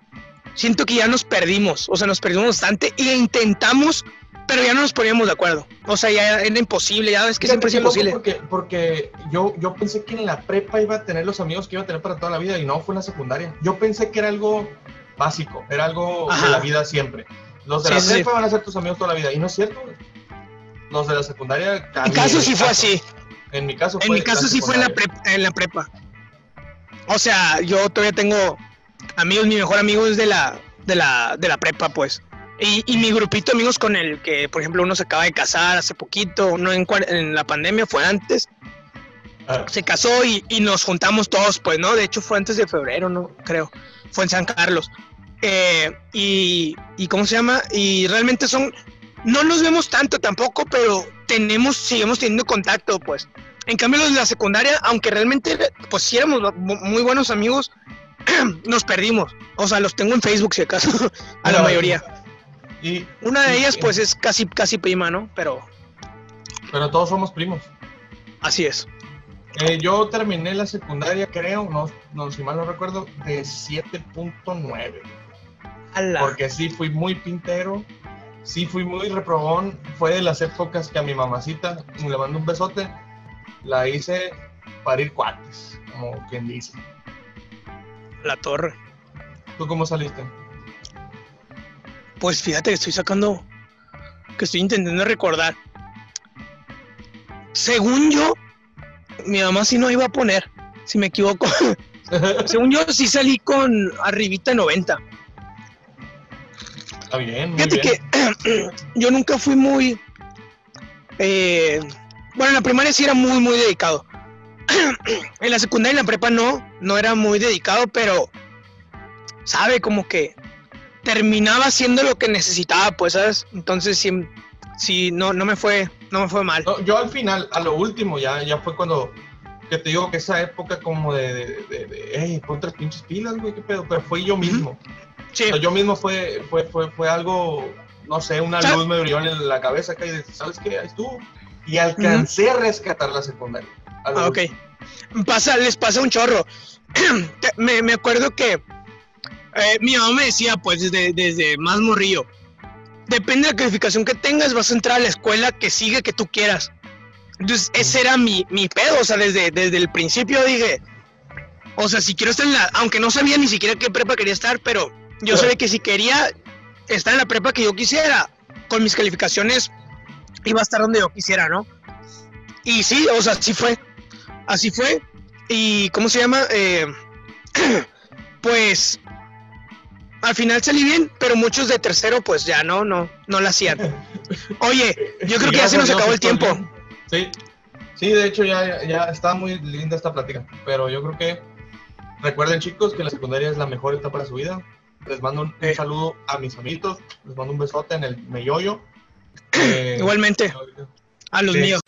Speaker 2: siento que ya nos perdimos. O sea, nos perdimos bastante e intentamos pero ya no nos poníamos de acuerdo. O sea, ya era imposible, ya es que siempre es imposible.
Speaker 1: Porque, porque yo, yo pensé que en la prepa iba a tener los amigos que iba a tener para toda la vida y no fue en la secundaria. Yo pensé que era algo básico, era algo de la vida siempre. Los de la prepa van a ser tus amigos toda la vida y no es cierto. Los de la secundaria.
Speaker 2: En mi caso sí fue así.
Speaker 1: En mi caso
Speaker 2: En mi caso sí fue en la, prepa, en la prepa. O sea, yo todavía tengo amigos, mi mejor amigo es de la, de la, de la prepa, pues. Y, mi grupito de amigos con el que, por ejemplo, uno se acaba de casar hace poquito, no en, en la pandemia, fue antes. Ah. Se casó y, nos juntamos todos, pues, ¿no? De hecho, fue antes de febrero, ¿no? Creo. Fue en San Carlos. Eh, y, y, ¿cómo se llama? Y realmente son, no nos vemos tanto tampoco, pero tenemos, seguimos teniendo contacto, pues. En cambio, los de la secundaria, aunque realmente, pues, sí éramos muy buenos amigos, nos perdimos. O sea, los tengo en Facebook, si acaso, a la mayoría. Y, Una de ellas, pues, es casi, casi prima, ¿no? Pero.
Speaker 1: Pero todos somos primos.
Speaker 2: Así es.
Speaker 1: Eh, yo terminé la secundaria, creo, no, no si mal no recuerdo, de 7.9. Porque sí fui muy pintero, sí fui muy reprobón. Fue de las épocas que a mi mamacita, le mando un besote, la hice para ir cuates, como quien dice.
Speaker 2: La torre.
Speaker 1: ¿Tú cómo saliste?
Speaker 2: Pues fíjate que estoy sacando, que estoy intentando recordar. Según yo, mi mamá sí no iba a poner, si me equivoco. Según yo, sí salí con arribita 90.
Speaker 1: Está bien.
Speaker 2: Muy Fíjate que yo nunca fui muy... Eh, bueno, en la primaria sí era muy, muy dedicado. en la secundaria y en la prepa no, no era muy dedicado, pero, sabe, como que terminaba haciendo lo que necesitaba, pues, ¿sabes? Entonces sí, sí no, no me fue, no me fue mal.
Speaker 1: yo al final, a lo último, ya, ya fue cuando que te digo que esa época como de, de, de, de hey, pon tres pinches pilas, güey, qué pedo, pero fue yo mismo. Sí. yo mismo fue, fue, fue, fue algo, no sé, una luz me brilló en la cabeza acá y ¿sabes qué? Ahí estuvo. Y alcancé a rescatar la secundaria.
Speaker 2: Ah, ok. Pasa, les pasa un chorro. me, me acuerdo que eh, mi mamá me decía, pues, desde, desde más morrillo, depende de la calificación que tengas, vas a entrar a la escuela que sigue que tú quieras. Entonces, ese era mi, mi pedo, o sea, desde, desde el principio dije, o sea, si quiero estar en la, aunque no sabía ni siquiera qué prepa quería estar, pero yo sabía que si quería estar en la prepa que yo quisiera, con mis calificaciones, iba a estar donde yo quisiera, ¿no? Y sí, o sea, así fue, así fue. Y, ¿cómo se llama? Eh, pues al final salí bien, pero muchos de tercero, pues ya no, no, no la hacían. Oye, yo creo que ya se nos acabó el tiempo.
Speaker 1: Sí, sí, de hecho ya, ya está muy linda esta plática, pero yo creo que recuerden chicos que la secundaria es la mejor etapa de su vida. Les mando un, un saludo a mis amiguitos, les mando un besote en el meyoyo.
Speaker 2: Eh, Igualmente, a los míos.